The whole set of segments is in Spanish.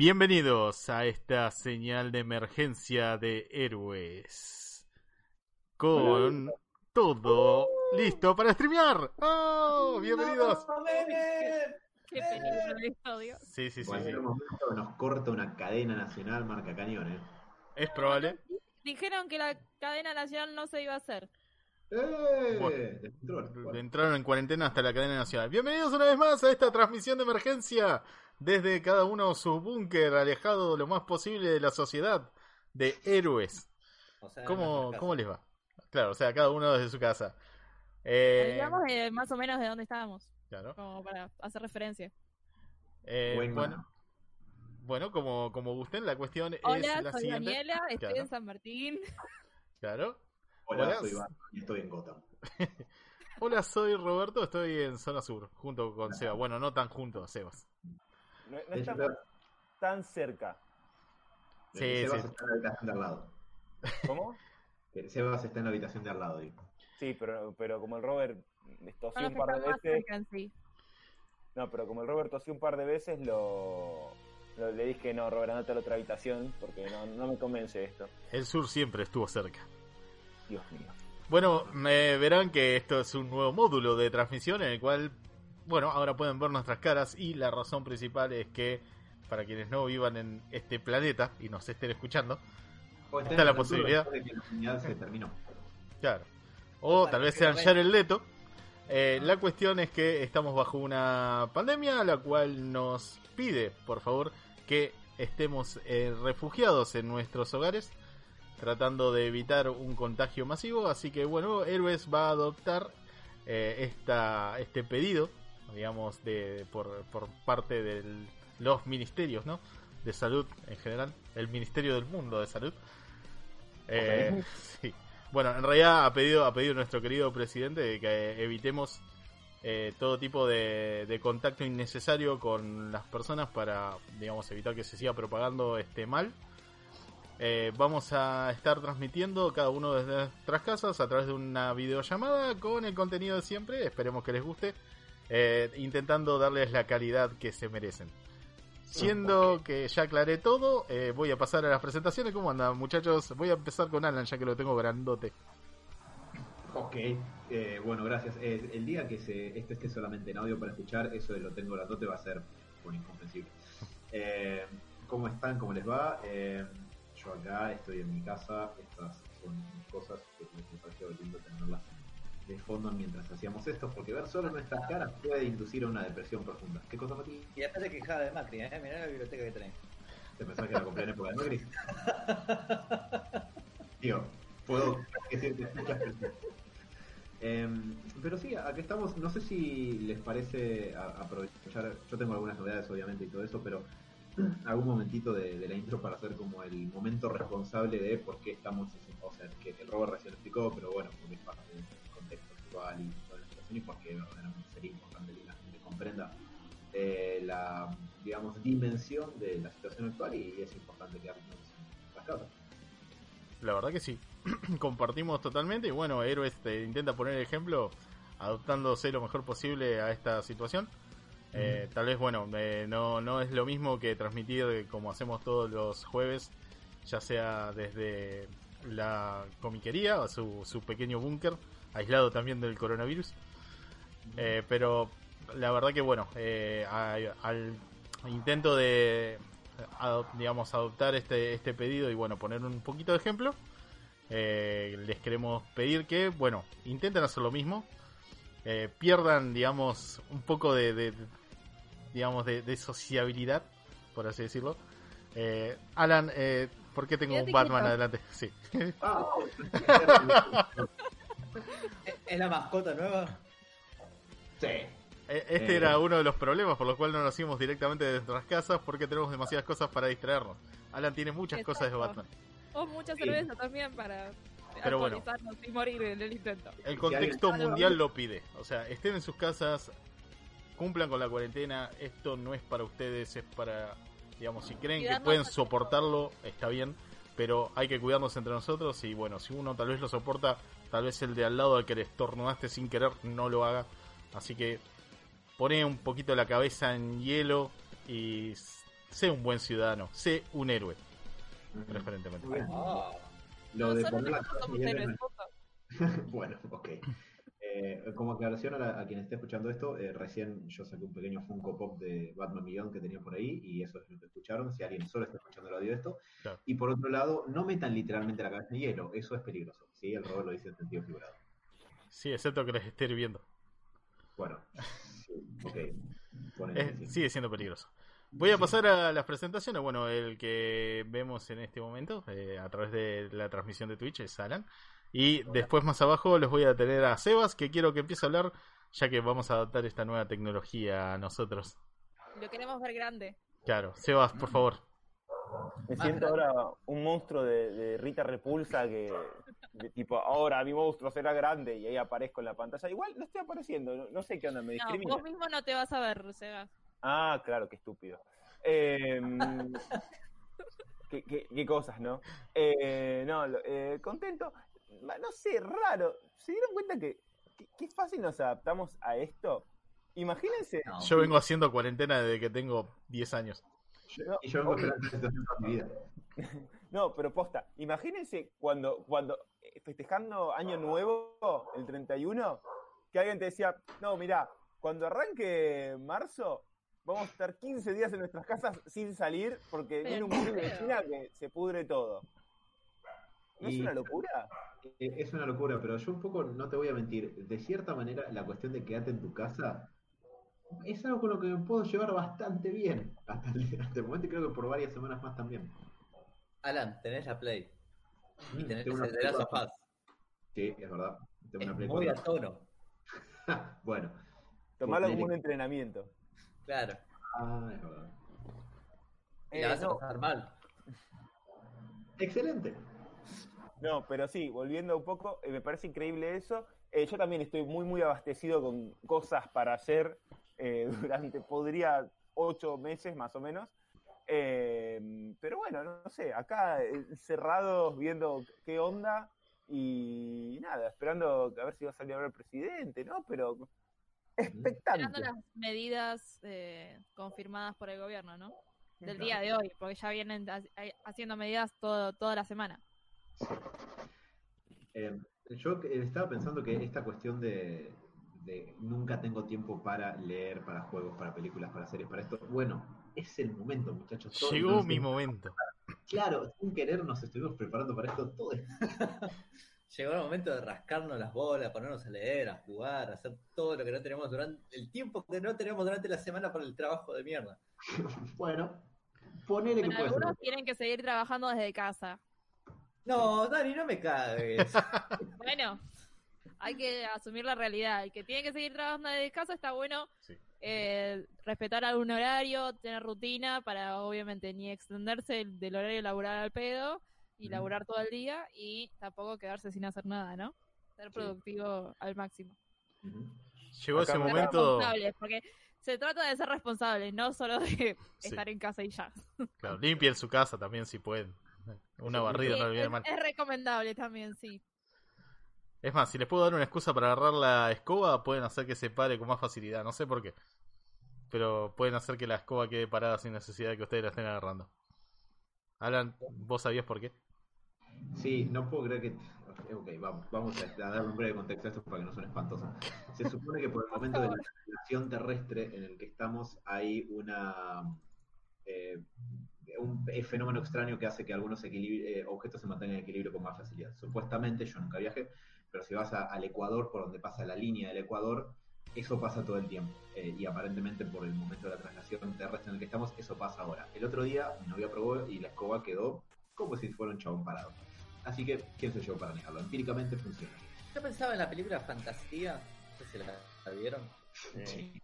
Bienvenidos a esta señal de emergencia de héroes. Con todo listo para streamear. ¡Oh! Bienvenidos. Qué peligro el episodio. Sí, sí, sí. Cualquier sí. momento nos corta una cadena nacional marca cañón, ¿eh? Es probable. Dijeron que la cadena nacional no se iba a hacer. ¡Eh! Bueno. Entraron en cuarentena hasta la cadena nacional. Bienvenidos una vez más a esta transmisión de emergencia desde cada uno su búnker, alejado lo más posible de la sociedad de héroes. O sea, ¿Cómo, ¿Cómo les va? Claro, o sea, cada uno desde su casa. Eh, Digamos de más o menos de dónde estábamos, claro. como para hacer referencia. Eh, Buen bueno, bueno, como, como gusten, la cuestión es Hola, la soy siguiente. Daniela, estoy Claro. en San Martín. Claro. Hola, Hola. soy Iván y estoy en Gotham. Hola, soy Roberto, estoy en zona sur, junto con Seba. Bueno, no tan junto, Sebas. No, no estamos tan cerca. Sí, Sebas sí. está en la habitación de al lado. ¿Cómo? Sebas está en la habitación de al lado, digo. Sí, pero, pero como el Robert tosió un par de veces. cerca en sí. No, pero como el Robert tosió un par de veces, lo, lo- le dije, no, Robert, andate a la otra habitación porque no, no me convence esto. El sur siempre estuvo cerca. Dios mío. Bueno, me verán que esto es un nuevo módulo de transmisión en el cual, bueno, ahora pueden ver nuestras caras y la razón principal es que para quienes no vivan en este planeta y nos estén escuchando, O Está la posibilidad. de que la humanidad se terminó. claro, o tal vez sean. Jared Leto, eh, la cuestión es que estamos bajo una pandemia la cual nos pide, por favor, que estemos eh, refugiados en nuestros hogares tratando de evitar un contagio masivo. Así que bueno, Héroes va a adoptar eh, esta, este pedido, digamos, de, por, por parte de los ministerios ¿no? de salud en general, el Ministerio del Mundo de Salud. Eh, sí. Bueno, en realidad ha pedido, ha pedido nuestro querido presidente de que evitemos eh, todo tipo de, de contacto innecesario con las personas para, digamos, evitar que se siga propagando este mal. Eh, vamos a estar transmitiendo cada uno desde nuestras casas a través de una videollamada con el contenido de siempre. Esperemos que les guste. Eh, intentando darles la calidad que se merecen. Siendo que ya aclaré todo, eh, voy a pasar a las presentaciones. ¿Cómo andan, muchachos? Voy a empezar con Alan, ya que lo tengo grandote. Ok, eh, bueno, gracias. Eh, el día que se, este esté solamente en audio para escuchar, eso de lo tengo grandote va a ser bueno, incomprensible. Eh, ¿Cómo están? ¿Cómo les va? Eh, yo acá estoy en mi casa. Estas son mis cosas que me pareció lindo tenerlas de fondo mientras hacíamos esto, porque ver solo nuestras caras puede inducir a una depresión profunda. ¿Qué cosa, Mati? Y después se quejaba de Macri, ¿eh? Mirá la biblioteca que tenés. ¿Te pensás que la compré en época de Macri? Digo, puedo decirte veces. Em, pero sí, aquí estamos. No sé si les parece aprovechar. Yo tengo algunas novedades, obviamente, y todo eso, pero algún momentito de, de la intro para hacer como el momento responsable de por qué estamos. O sea, que el Robert recién explicó, pero bueno, porque es parte actual y toda la situación, y porque verdaderamente sería importante que la gente comprenda eh, la, digamos, dimensión de la situación actual y es importante quedarnos en las casas. La verdad que sí. Compartimos totalmente. Y bueno, Héroes te intenta poner el ejemplo adaptándose lo mejor posible a esta situación. Eh, tal vez, bueno, eh, no, no es lo mismo que transmitir eh, como hacemos todos los jueves, ya sea desde la comiquería o su, su pequeño búnker, aislado también del coronavirus. Eh, pero la verdad que, bueno, eh, a- al intento de, digamos, adoptar este, este pedido y, bueno, poner un poquito de ejemplo, eh, les queremos pedir que, bueno, intenten hacer lo mismo, eh, pierdan, digamos, un poco de, de- digamos, de, de sociabilidad, por así decirlo. Eh, Alan, eh, ¿por qué tengo un Batman adelante? Sí. Ah, ¿Es- ¿Es la mascota nueva? sí. Eh, Este Eh. era uno de los problemas por los cuales no nos íbamos directamente de nuestras casas porque tenemos demasiadas cosas para distraernos. Alan tiene muchas cosas de Exacto. Batman. O mucha Sí. cerveza también para Pero bueno. y morir en el intento. El contexto mundial lo pide. O sea, estén en sus casas, cumplan con la cuarentena. Esto no es para ustedes, es para, digamos, si creen que pueden soportarlo, está bien. Pero hay que cuidarnos entre nosotros y bueno, si uno tal vez lo soporta, tal vez el de al lado al que le estornudaste sin querer no lo haga. Así que pone un poquito la cabeza en hielo y sé un buen ciudadano, sé un héroe, preferentemente. Bien. Ah, Lo de poner la cabeza en héroes, bueno, ok. Eh, como aclaración a, la- a quien esté escuchando esto, eh, recién yo saqué un pequeño Funko Pop de Batman Millón que tenía por ahí y eso es lo que escucharon, si alguien solo está escuchando el audio de esto. Claro. Y por otro lado, no metan literalmente la cabeza en hielo, eso es peligroso. ¿Sí? El robot lo dice en sentido figurado. Sí, excepto que les esté hirviendo. Bueno, sí, ok. Es- sigue siendo peligroso. Voy a pasar a las presentaciones. Bueno, el que vemos en este momento eh, a través de la transmisión de Twitch es Alan. Y después más abajo les voy a tener a Sebas, que quiero que empiece a hablar, ya que vamos a adaptar esta nueva tecnología a nosotros. Lo queremos ver grande. Claro, Sebas, por favor. Me siento ahora un monstruo de, de Rita Repulsa que, de tipo, ahora mi monstruo será grande y ahí aparezco en la pantalla. Igual no estoy apareciendo, no, no sé qué onda, me No, discrimina. vos mismo no te vas a ver, Sega. Ah, claro, qué estúpido. Eh, qué, qué- qué cosas, ¿no? Eh, no, eh, contento. No sé, raro. ¿Se dieron cuenta que qué fácil nos adaptamos a esto? Imagínense. no. Yo vengo haciendo cuarentena desde que tengo 10 años. no, Y yo vengo esperando esta situación toda mi vida. No, pero posta, imagínense cuando, cuando eh, festejando Año Nuevo, el 31, que alguien te decía, no, mira, cuando arranque marzo, vamos a estar 15 días en nuestras casas sin salir porque viene un virus de China que se pudre todo. ¿No es una locura? Eh, Es una locura, pero yo un poco no te voy a mentir. De cierta manera, la cuestión de quedarte en tu casa es algo con lo que me puedo llevar bastante bien hasta el, hasta el momento y creo que por varias semanas más también. Alan, tenés la Play. Y Mm, tenés de las Play sofás. Sí, es verdad. Tengo Es una Play muy a 4. tono. bueno. Tomarlo como un que- entrenamiento. Claro. Ah, es verdad. Y Eh, la vas a no, pasar mal. Excelente. No, pero sí, volviendo un poco, eh, me parece increíble eso. Eh, yo también estoy muy, muy abastecido con cosas para hacer eh, durante, podría, ocho meses más o menos. Eh, pero bueno, no, sé, acá eh, cerrados viendo qué onda y nada, esperando a ver si va a salir ahora el presidente, ¿no? Pero Esperando expectante. las medidas eh, confirmadas por el gobierno, ¿no? Del día de hoy, porque ya vienen ha- haciendo medidas todo, toda la semana. Eh, yo estaba pensando que esta cuestión de, de nunca tengo tiempo para leer, para juegos, para películas, para series, para esto. Bueno, es el momento, muchachos. Todo- Llegó entonces, mi momento. Claro, sin querer nos estuvimos preparando para esto todo. Llegó el momento de rascarnos las bolas, ponernos a leer, a jugar, a hacer todo lo que no tenemos durante el tiempo que no tenemos durante la semana por el trabajo de mierda. Bueno, ponele que Bueno, puede ser. algunos tienen que seguir trabajando desde casa. No, Dani, no me cagues. Bueno, hay que asumir la realidad. El que tiene que seguir trabajando desde casa está bueno Sí. Eh, respetar algún horario, tener rutina para obviamente ni extenderse el- del horario laboral al pedo y Ujú. laburar todo el día y tampoco quedarse sin hacer nada, ¿no? Ser productivo al máximo. Llegó Acá ese momento. responsables, porque se trata de ser responsables, no solo de Sí. estar en casa y ya. Claro, limpien su casa también si pueden. Una barrida no le viene es, mal. es recomendable también, sí. Es más, si les puedo dar una excusa para agarrar la escoba, pueden hacer que se pare con más facilidad. No sé por qué. Pero pueden hacer que la escoba quede parada sin necesidad de que ustedes la estén agarrando. Alan, ¿vos sabías por qué? Sí, no puedo creer que. Ok, vamos, vamos a, a dar un breve contexto a esto para que no suene espantoso. Se supone que por el momento de la relación terrestre en el que estamos hay una. eh, un fenómeno extraño que hace que algunos eh, objetos se mantengan en equilibrio con más facilidad. Supuestamente, yo nunca viajé, pero si vas a- al Ecuador, por donde pasa la línea del Ecuador, eso pasa todo el tiempo. Eh, y aparentemente por el momento de la traslación terrestre en el que estamos, eso pasa ahora. El otro día mi novia probó y la escoba quedó como si fuera un chabón parado. Así que, ¿quién soy yo para negarlo? Empíricamente funciona. Yo pensaba en la película Fantasía, no sé si la, la vieron. Sí.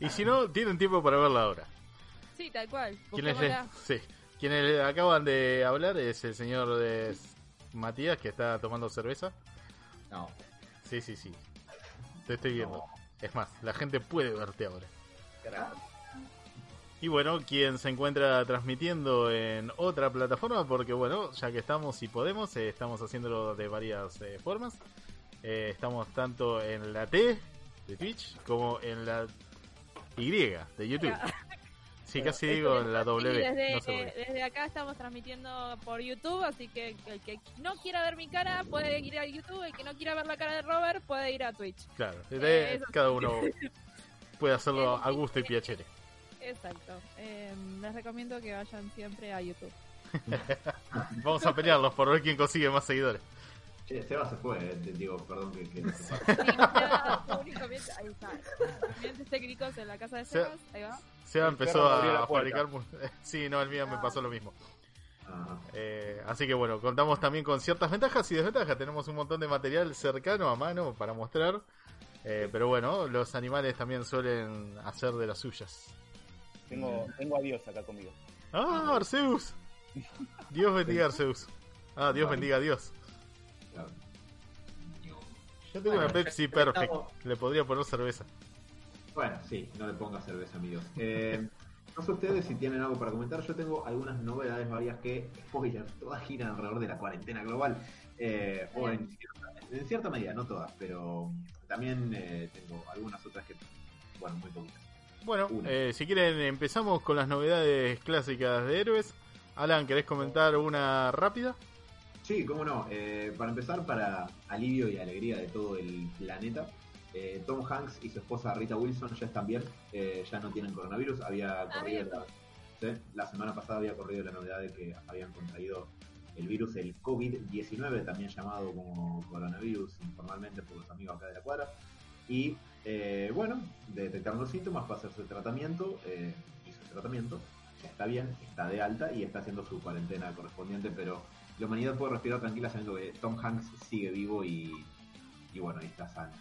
Y si no, tienen tiempo para verla ahora. Sí, tal cual. Quienes, sí. Quienes le acaban de hablar es el señor de Matías que está tomando cerveza. No. Sí, sí, sí. Te estoy viendo. Es más, la gente puede verte ahora. Carajo. Y bueno, quien se encuentra transmitiendo en otra plataforma, porque bueno, ya que estamos y podemos, eh, estamos haciéndolo de varias eh, formas. Eh, estamos tanto en la T de Twitch como en la Y de YouTube. Sí, casi digo es- la W. desde, no sé eh, desde acá estamos transmitiendo por YouTube, así que el que no quiera ver mi cara puede ir a YouTube, el que no quiera ver la cara de Robert puede ir a Twitch. Claro, Eh, cada uno puede hacerlo a gusto y piacere. Exacto. Eh, les recomiendo que vayan siempre a YouTube. Vamos a pelearlos por ver quién consigue más seguidores. Che, Seba se fue, eh, te digo, perdón que, que no se Sí, Seba, ahí está. Inconvenientes técnicos en la casa de Se- Sebas, ahí va. Seba empezó a fabricar. mu- Sí, no, el mío me pasó lo mismo. Ajá. Eh, así que bueno, contamos también con ciertas ventajas y desventajas. Tenemos un montón de material cercano a mano para mostrar. Eh, pero bueno, los animales también suelen hacer de las suyas. Tengo, tengo a Dios acá conmigo. ¡Ah, Arceus! Dios bendiga a Arceus. Ah, Dios bendiga a Dios. Yo tengo Bueno, una Pepsi ya que Le podría poner cerveza. Bueno, sí, no le ponga cerveza, amigos. Eh, no sé ustedes si tienen algo para comentar. Yo tengo algunas novedades varias que, spoiler, todas giran alrededor de la cuarentena global. Eh, o en cierta, en cierta medida, no todas, pero también eh, tengo algunas otras que, bueno, muy poquitas. Bueno, eh, si quieren empezamos con las novedades clásicas de héroes. Alan, ¿querés comentar una rápida? Sí, cómo no. Eh, para empezar, para alivio y alegría de todo el planeta, eh, Tom Hanks y su esposa Rita Wilson ya están bien, eh, ya no tienen coronavirus. Había corrido la, sí, la semana pasada había corrido la novedad de que habían contraído el virus, el COVID-19, también llamado como coronavirus informalmente por los amigos acá de la cuadra. Y eh, bueno, detectaron los síntomas, fue a hacerse el tratamiento, eh, hizo el tratamiento, ya está bien, está de alta y está haciendo su cuarentena correspondiente, pero la humanidad puede respirar tranquila sabiendo que Tom Hanks sigue vivo y, y bueno, y está sano.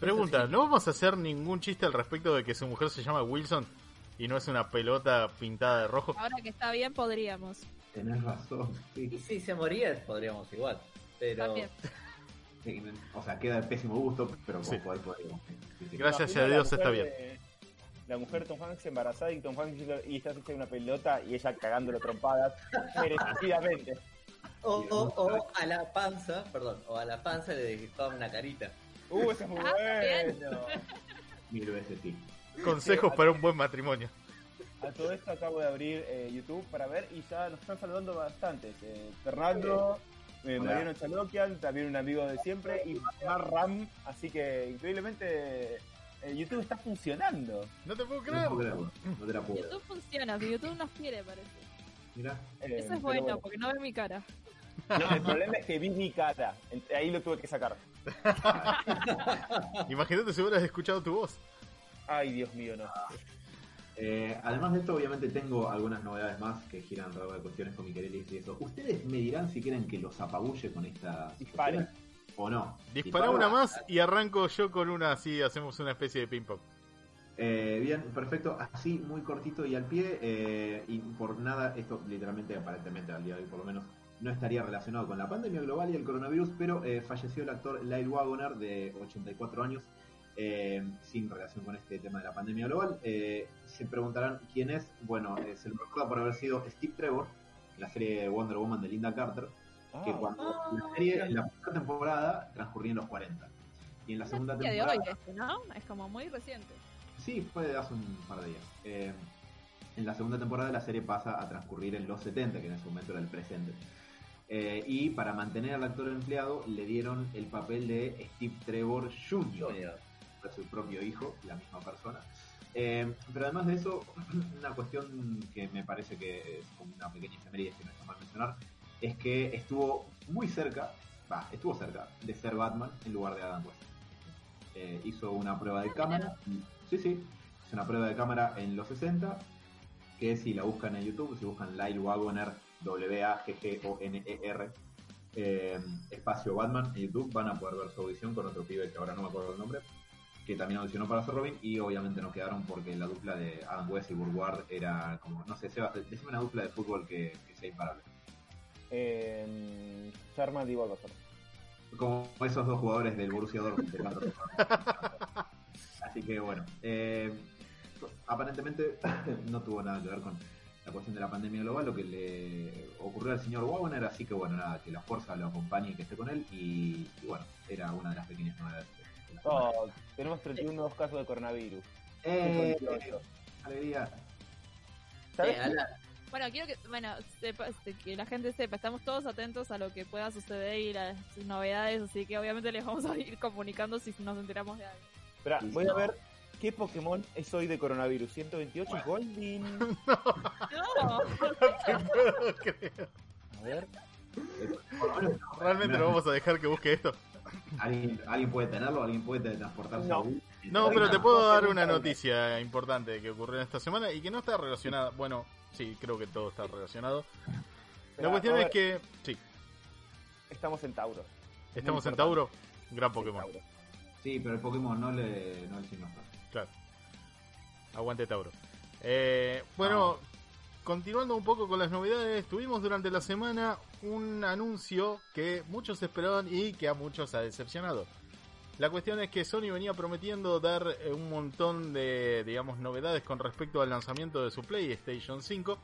Pregunta, ¿no vamos a hacer ningún chiste al respecto de que su mujer se llama Wilson y no es una pelota pintada de rojo? Ahora que está bien, podríamos. Tenés razón. sí. Y si se moría, podríamos igual. Pero También. Sí, O sea, queda de pésimo gusto, pero Sí. poder podríamos. Sí, sí. Gracias a Dios está bien. de- La mujer Tom Hanks embarazada y Tom Hanks y está haciendo una pelota y ella cagándolo trompadas merecidamente. O, o, o a la panza, perdón, o a la panza le dibujaban una carita. Uh, ese es muy Ah, bueno. Mil veces sí. Consejos para un buen matrimonio. A todo esto acabo de abrir eh, YouTube para ver y ya nos están saludando bastantes. Eh, Fernando, eh. Mariano Chaloquian, también un amigo de siempre, y Mar Ram. Así que increíblemente eh, YouTube está funcionando. No te puedo creer. no te la puedo. YouTube funciona, si YouTube nos quiere, parece. Eh, Eso es bueno, porque no ve mi cara. No, el problema es que vi mi cara. Ahí lo tuve que sacar. Imagínate si hubieras escuchado tu voz. Ay, Dios mío, no. Eh, además de esto, obviamente tengo algunas novedades más que giran alrededor de cuestiones con Miquelis y eso. Ustedes me dirán si quieren que los apabulle con esta Dispare. o no. Dispara Dispara. una más y arranco yo con una así, hacemos una especie de ping-pong. Eh, bien, perfecto. Así, muy cortito y al pie. eh, y por nada, esto literalmente, aparentemente, al día de hoy por lo menos, no estaría relacionado con la pandemia global y el coronavirus, pero eh, falleció el actor Lyle Wagoner, de 84 años, eh, sin relación con este tema de la pandemia global. Eh, se preguntarán quién es. Bueno, eh, se lo recuerda por haber sido Steve Trevor, la serie Wonder Woman de Linda Carter, que Ah, cuando la serie, en la primera temporada, transcurría en los 40. Y en la segunda de temporada... hoy este, ¿no? Es como muy reciente. Sí, fue de hace un par de días. Eh, en la segunda temporada la serie pasa a transcurrir en los 70, que en ese momento era el presente. Eh, y para mantener al actor empleado le dieron el papel de Steve Trevor Jr., Junior. fue su propio hijo, la misma persona. Eh, pero además de eso, una cuestión que me parece que es como una pequeña efeméride que no está mal mencionar, es que estuvo muy cerca, va, estuvo cerca de ser Batman en lugar de Adam West. Eh, hizo una prueba de cámara, sí, sí, hizo una prueba de cámara en los 60, que si la buscan en YouTube, si buscan Lyle Wagoner, W-A-G-G-O-N-E-R, eh, espacio Batman en YouTube, van a poder ver su audición con otro pibe que ahora no me acuerdo el nombre, que también audicionó para ser Robin y obviamente no quedaron porque la dupla de Adam West y Burguard era como, no sé, Sebas, decime una dupla de fútbol que, que sea imparable. eh, Sherman y Bulbasaur. Como esos dos jugadores del Borussia Dortmund. Así que bueno, eh, aparentemente no tuvo nada que ver con la cuestión de la pandemia global, lo que le ocurrió al señor Wagner, así que bueno, nada, que la fuerza lo acompañe y que esté con él y, y bueno, era una de las pequeñas novedades. de- de la. Oh, tenemos 31 nuevos casos de coronavirus. ¡Eh! Alegría. ¿Sabes? Eh, Alan, Bueno, quiero que, bueno, sepa- este, que la gente sepa, estamos todos atentos a lo que pueda suceder y las novedades, así que obviamente les vamos a ir comunicando si nos enteramos de algo. Espera, voy no. a ver qué Pokémon es hoy de coronavirus. 128 Goldin. No, Te puedo creer. A ver. Realmente no vamos a dejar que busque esto. ¿Alguien, alguien puede tenerlo, alguien puede teletransportarse No. No, pero te puedo dar no, una no. noticia importante que ocurrió en esta semana y que no está relacionada. Bueno, sí, creo que todo está relacionado. La cuestión es que, sí, Estamos en Tauro. estamos en Tauro, gran Pokémon. Tauro. Sí, pero el Pokémon no le, no le significa. Claro. Aguante Tauro. Eh, bueno, continuando un poco con las novedades, tuvimos durante la semana un anuncio que muchos esperaban y que a muchos ha decepcionado. La cuestión es que Sony venía prometiendo dar eh, un montón de, digamos, novedades con respecto al lanzamiento de su PlayStation 5.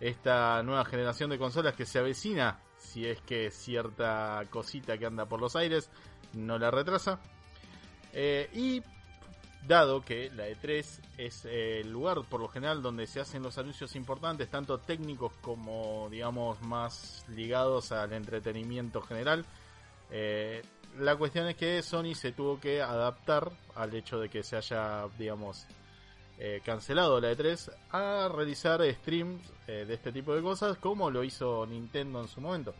Esta nueva generación de consolas que se avecina, si es que cierta cosita que anda por los aires no la retrasa. Eh, y dado que la E3 es el lugar por lo general donde se hacen los anuncios importantes, tanto técnicos como digamos más ligados al entretenimiento general, eh, la cuestión es que Sony se tuvo que adaptar al hecho de que se haya, digamos, eh, cancelado la E3 a realizar streams de este tipo de cosas como lo hizo Nintendo en su momento.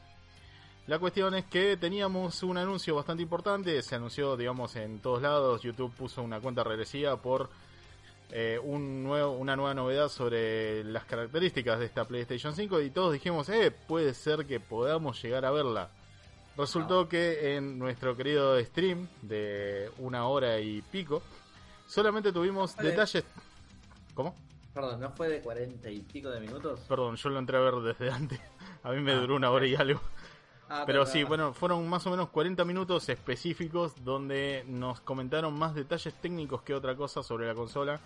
La cuestión es que teníamos un anuncio bastante importante, se anunció, digamos, en todos lados, YouTube puso una cuenta regresiva por eh, un nuevo, una nueva novedad sobre las características de esta PlayStation 5 y todos dijimos, eh, puede ser que podamos llegar a verla. Resultó que en nuestro querido stream de una hora y pico, solamente tuvimos Vale. detalles... ¿Cómo? Perdón, ¿no fue de cuarenta y pico de minutos? Perdón, yo lo entré a ver desde antes. A mí me Ah, duró una hora y algo. Ah, Pero sí, bueno, fueron más o menos 40 minutos específicos donde nos comentaron más detalles técnicos que otra cosa sobre la consola.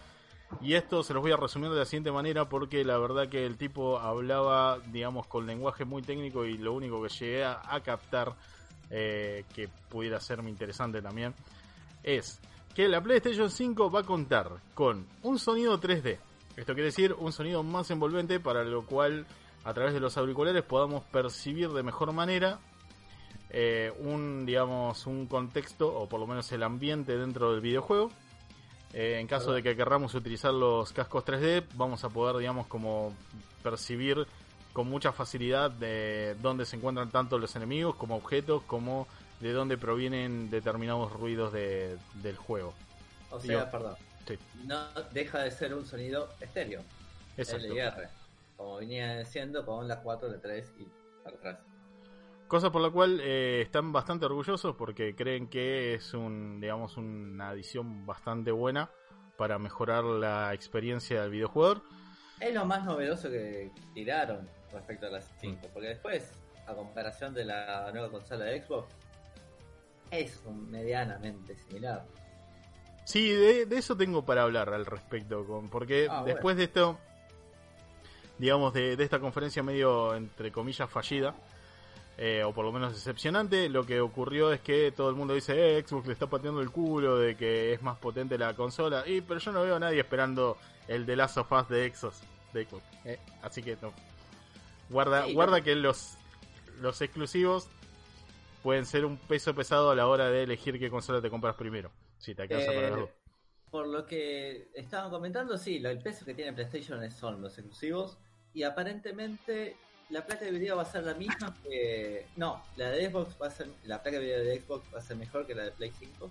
Y esto se los voy a resumir de la siguiente manera porque la verdad que el tipo hablaba, digamos, con lenguaje muy técnico y lo único que llegué a, a captar, eh, que pudiera serme interesante también, es que la PlayStation 5 va a contar con un sonido 3D. Esto quiere decir un sonido más envolvente para lo cual a través de los auriculares podamos percibir de mejor manera eh, un digamos un contexto o por lo menos el ambiente dentro del videojuego Eh, en caso de que querramos utilizar los cascos 3D vamos a poder digamos como percibir con mucha facilidad de dónde se encuentran tanto los enemigos como objetos como de dónde provienen determinados ruidos de- del juego O sea, Digo, perdón. sí. No deja de ser un sonido estéreo. Exacto. LR. Como venía siendo con la 4, la 3 y para atrás. Cosa por la cual eh, están bastante orgullosos porque creen que es un, digamos, una adición bastante buena para mejorar la experiencia del videojugador. Es lo más novedoso que tiraron respecto a las 5. Porque después, a comparación de la nueva consola de Xbox, es medianamente similar. Sí, de, de eso tengo para hablar al respecto, con, porque Ah, bueno. después de esto, digamos, de, de esta conferencia medio, entre comillas, fallida, eh, o por lo menos decepcionante, lo que ocurrió es que todo el mundo dice, eh, Xbox le está pateando el culo, de que es más potente la consola, y pero yo no veo a nadie esperando el de Last of Us de Xbox. De Xbox eh, así que no. Guarda, Sí, guarda no. que los, los exclusivos pueden ser un peso pesado a la hora de elegir qué consola te compras primero. Si te alcanza para Eh, las dos. Por lo que estaban comentando, sí, lo- el peso que tiene PlayStation son los exclusivos. Y aparentemente la placa de video va a ser la misma que. No, la de Xbox va a ser. La placa de video de Xbox va a ser mejor que la de Play 5.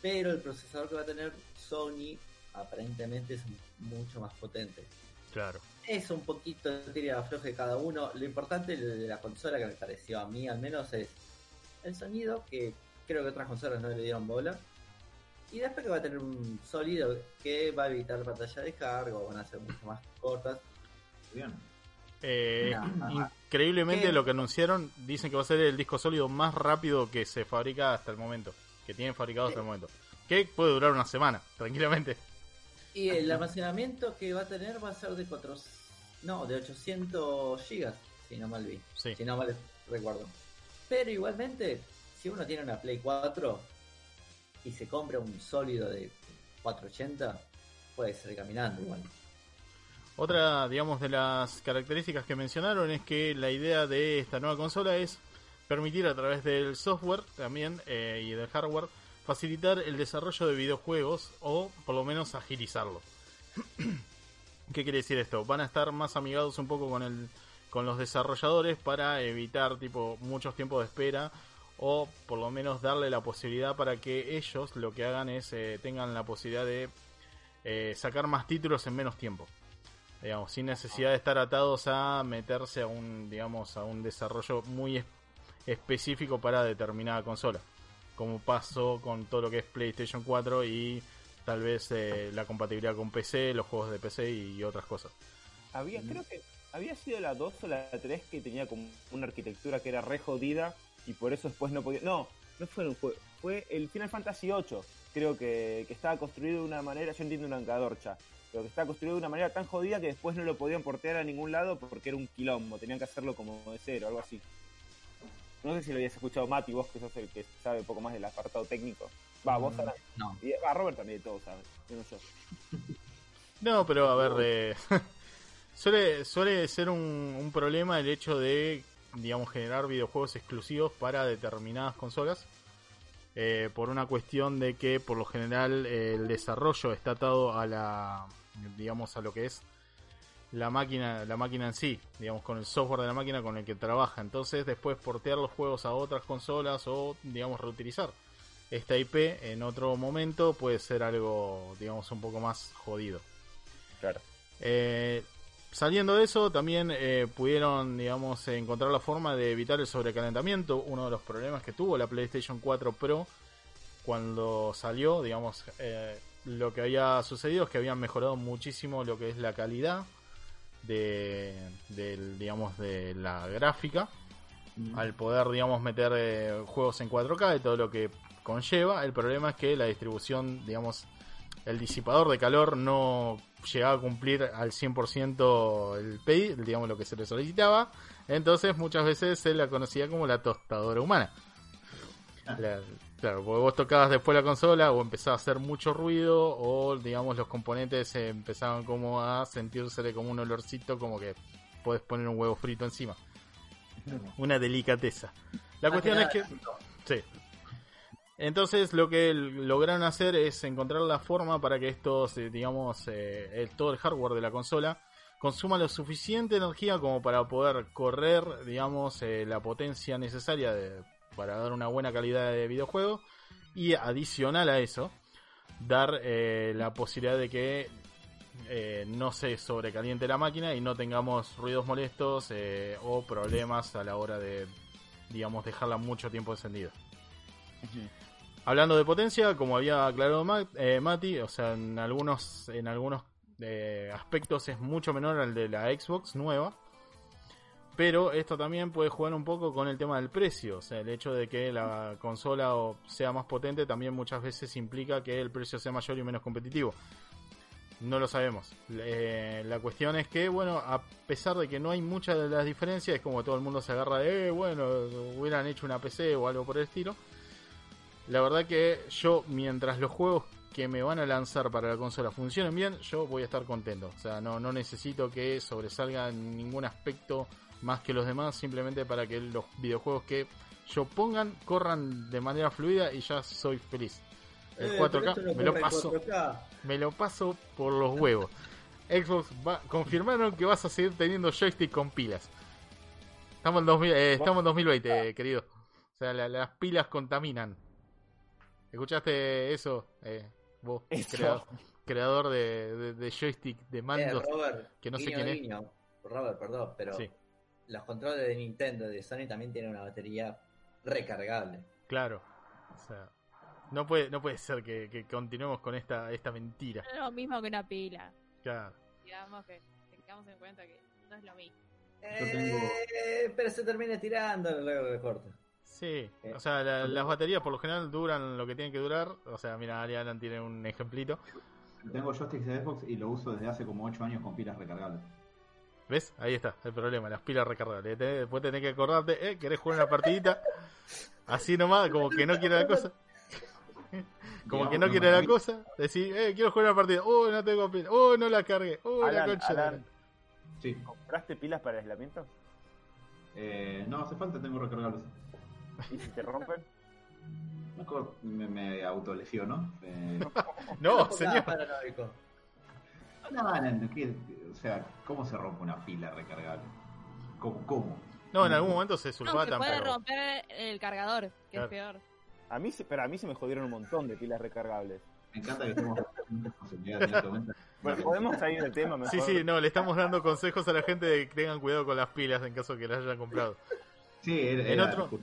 Pero el procesador que va a tener Sony aparentemente es mucho más potente. Claro. Es un poquito tira afloje de cada uno. Lo importante de la consola que me pareció a mí al menos es el sonido, que creo que otras consolas no le dieron bola. Y después que va a tener un sólido que va a evitar pantalla de cargo, van a ser mucho más cortas. Bien. Eh, No. increíblemente ¿Qué? lo que anunciaron, dicen que va a ser el disco sólido más rápido que se fabrica hasta el momento. Que tienen fabricado hasta el momento. Que puede durar una semana, tranquilamente. Y el almacenamiento que va a tener va a ser de 4, no, de 800 gigas, si no mal vi. Sí. Si no mal recuerdo. Pero igualmente, si uno tiene una Play 4 y se compra un sólido de 480, puede ser caminando igual. Otra, digamos, de las características que mencionaron es que la idea de esta nueva consola es permitir a través del software también eh, y del hardware facilitar el desarrollo de videojuegos o por lo menos agilizarlo. ¿Qué quiere decir esto? Van a estar más amigados un poco con el con los desarrolladores para evitar tipo muchos tiempos de espera o por lo menos darle la posibilidad para que ellos lo que hagan es eh, tengan la posibilidad de eh, sacar más títulos en menos tiempo digamos sin necesidad de estar atados a meterse a un digamos a un desarrollo muy es- específico para determinada consola como pasó con todo lo que es PlayStation 4 y tal vez eh, la compatibilidad con PC los juegos de PC y otras cosas Había, creo que había sido la 2 o la 3 que tenía como una arquitectura que era re jodida y por eso después no podía. No, no fue un juego, fue el Final Fantasy 8. Creo que, que estaba construido de una manera, yo entiendo una encadorcha, pero que estaba construido de una manera tan jodida que después no lo podían portear a ningún lado porque era un quilombo, tenían que hacerlo como de cero, algo así. No sé si lo habías escuchado, Mati, vos que sos el que sabe un poco más del apartado técnico. Va, vos Alan. No. Y va, Robert también, todo sabe, menos yo. No, pero a ver, eh, suele, suele ser un, un problema el hecho de, digamos, generar videojuegos exclusivos para determinadas consolas. eh, por una cuestión de que, por lo general, eh, el desarrollo está atado a la, digamos, a lo que es la máquina, la máquina en sí, digamos, con el software de la máquina con el que trabaja. Entonces, después portear los juegos a otras consolas o, digamos, reutilizar esta IP en otro momento puede ser algo, digamos, un poco más jodido. Claro. Eh, saliendo de eso, también eh, pudieron, digamos, encontrar la forma de evitar el sobrecalentamiento. Uno de los problemas que tuvo la PlayStation 4 Pro cuando salió, digamos, eh, lo que había sucedido es que habían mejorado muchísimo lo que es la calidad de, del, digamos, de la gráfica al poder, digamos, meter eh, juegos en 4K y todo lo que conlleva. El problema es que la distribución, digamos, el disipador de calor no llegaba a cumplir al 100% el pedido, digamos, lo que se le solicitaba. Entonces, muchas veces se la conocía como la tostadora humana. La- claro, porque vos tocabas después la consola o empezaba a hacer mucho ruido o, digamos, los componentes empezaban como a sentirse como un olorcito, como que podés poner un huevo frito encima. Una delicadeza. La cuestión es que... Sí. Entonces lo que lograron hacer es encontrar la forma para que estos, digamos, eh, el- todo el hardware de la consola consuma lo suficiente energía como para poder correr, digamos, eh, la potencia necesaria de- para dar una buena calidad de videojuego y adicional a eso dar eh, la posibilidad de que eh, no se sobrecaliente la máquina y no tengamos ruidos molestos eh, o problemas a la hora de, digamos, dejarla mucho tiempo encendida. Hablando de potencia, como había aclarado Ma- Mati, o sea, en algunos, en algunos aspectos es mucho menor al de la Xbox nueva. Pero esto también puede jugar un poco con el tema del precio. O sea, el hecho de que la consola sea más potente también muchas veces implica que el precio sea mayor y menos competitivo. No lo sabemos. Eh, la cuestión es que, bueno, a pesar de que no hay muchas de las diferencias, es como todo el mundo se agarra de, eh, bueno, hubieran hecho una PC o algo por el estilo. La verdad que yo, mientras los juegos que me van a lanzar para la consola funcionen bien, yo voy a estar contento. O sea, no, no necesito que sobresalga ningún aspecto más que los demás, simplemente para que los videojuegos que yo pongan corran de manera fluida y ya soy feliz. El Eh, 4K pero esto no me lo paso 4K. me lo paso por los huevos. Xbox va, confirmaron que vas a seguir teniendo joystick con pilas. Estamos en, 2000, eh, estamos en 2020, querido. O sea, la- las pilas contaminan. ¿Escuchaste eso? Eh, vos, Eso. creador, creador de, de- de joystick de Eh, mandos. Robert, que no sé guiño, quién es. guiño. Robert, perdón, pero Sí, los controles de Nintendo y de Sony también tienen una batería recargable. claro. O sea, no puede, no puede ser que, que continuemos con esta, esta mentira. No es lo mismo que una pila. Claro. Digamos que tengamos en cuenta que no es lo mismo. tengo- Eh, pero se termina tirando luego de corto. Sí, o sea, la- las baterías por lo general duran lo que tienen que durar. O sea, mira, Ali Alan tiene un ejemplito. Tengo joysticks de Xbox y lo uso desde hace como 8 años con pilas recargables. ¿Ves? Ahí está el problema, las pilas recargables. Después tenés que acordarte, ¿eh? ¿Querés jugar una partidita? Así nomás, como que no quiere la cosa. Como que no quiere la cosa. Decís, eh, quiero jugar una partida. Oh, no tengo pila. Oh, no la cargué. Oh, la concha. Alan, Sí. ¿Compraste pilas para el aislamiento? Eh, no hace falta, tengo recargables. ¿Y si te rompen? Mejor me, me autolesiono. Eh, No, señor. ¿Cómo se rompe una pila recargable? ¿Cómo? ¿Cómo? No, en algún momento se No, se sulfatan, puede pero... romper el cargador, que Claro. es peor. A mí, se- pero a mí se me jodieron un montón de pilas recargables. Me encanta que estemos este. Bueno, podemos salir del tema mejor. Sí, sí, no, le estamos dando consejos a la gente de que tengan cuidado con las pilas en caso que las hayan comprado. Sí, era, En era- otro-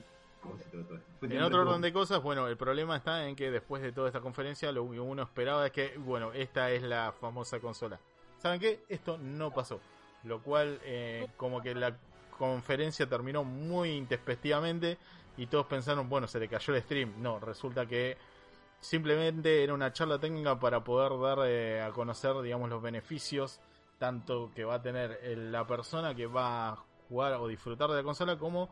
En otro de orden de cosas, bueno, el problema está en que después de toda esta conferencia lo que uno esperaba es que, bueno, esta es la famosa consola. ¿Saben qué? Esto no pasó. Lo cual, eh, como que la conferencia terminó muy intempestivamente y todos pensaron, bueno, se le cayó el stream. No, resulta que simplemente era una charla técnica para poder dar eh, a conocer, digamos, los beneficios tanto que va a tener eh, la persona que va a jugar o disfrutar de la consola como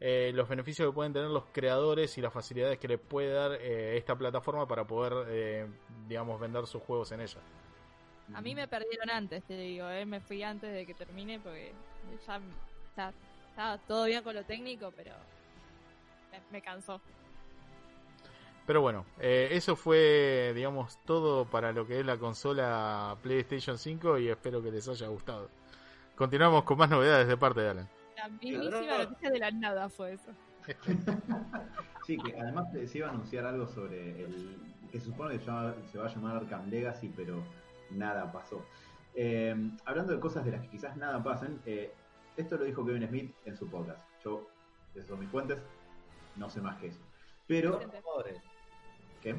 eh, los beneficios que pueden tener los creadores y las facilidades que le puede dar eh, esta plataforma para poder, eh, digamos, vender sus juegos en ella. A mí me perdieron antes, te digo, me fui antes de que termine porque ya está, estaba todo bien con lo técnico, pero me, me cansó. Pero bueno, eh, eso fue, digamos, todo para lo que es la consola PlayStation 5 y espero que les haya gustado. Continuamos con más novedades de parte de Alan. La mismísima noticia de la nada fue eso. Sí, que además se iba a anunciar algo sobre el. que se supone que se, va a llamar Arkham Legacy, pero nada pasó. Eh, hablando de cosas de las que quizás nada pasen, eh, esto lo dijo Kevin Smith en su podcast. Yo, esas son mis fuentes, no sé más que eso. Pero, Son rumores. ¿qué?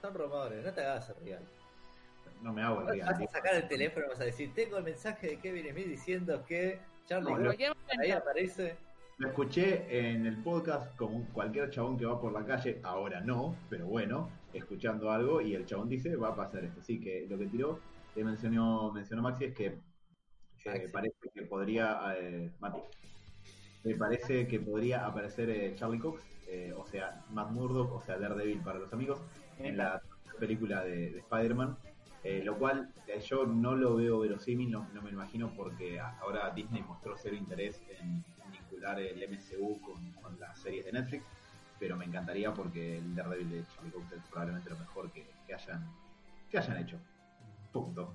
Son rumores, no te hagas real. No me hago el Vas real. a sacar el teléfono y vas a decir, tengo el mensaje de Kevin Smith diciendo que Charlie No, lo- ahí momento. aparece. Lo escuché en el podcast como cualquier chabón que va por la calle, ahora no, pero bueno, escuchando algo y el chabón dice va a pasar esto. Así que lo que tiró, que mencionó, mencionó Maxi es que eh, Maxi. parece que podría, eh, Mati, me parece que podría aparecer eh, Charlie Cox, eh, o sea, Matt Murdock, o sea, Daredevil para los amigos, en la película de, de Spider-Man. Eh, lo cual eh, yo no lo veo verosímil, no, no me imagino porque ahora Disney mostró cero interés en vincular el MCU con, con las series de Netflix, pero me encantaría porque el Daredevil de Charlie Cox es probablemente lo mejor que, que hayan que hayan hecho. Punto.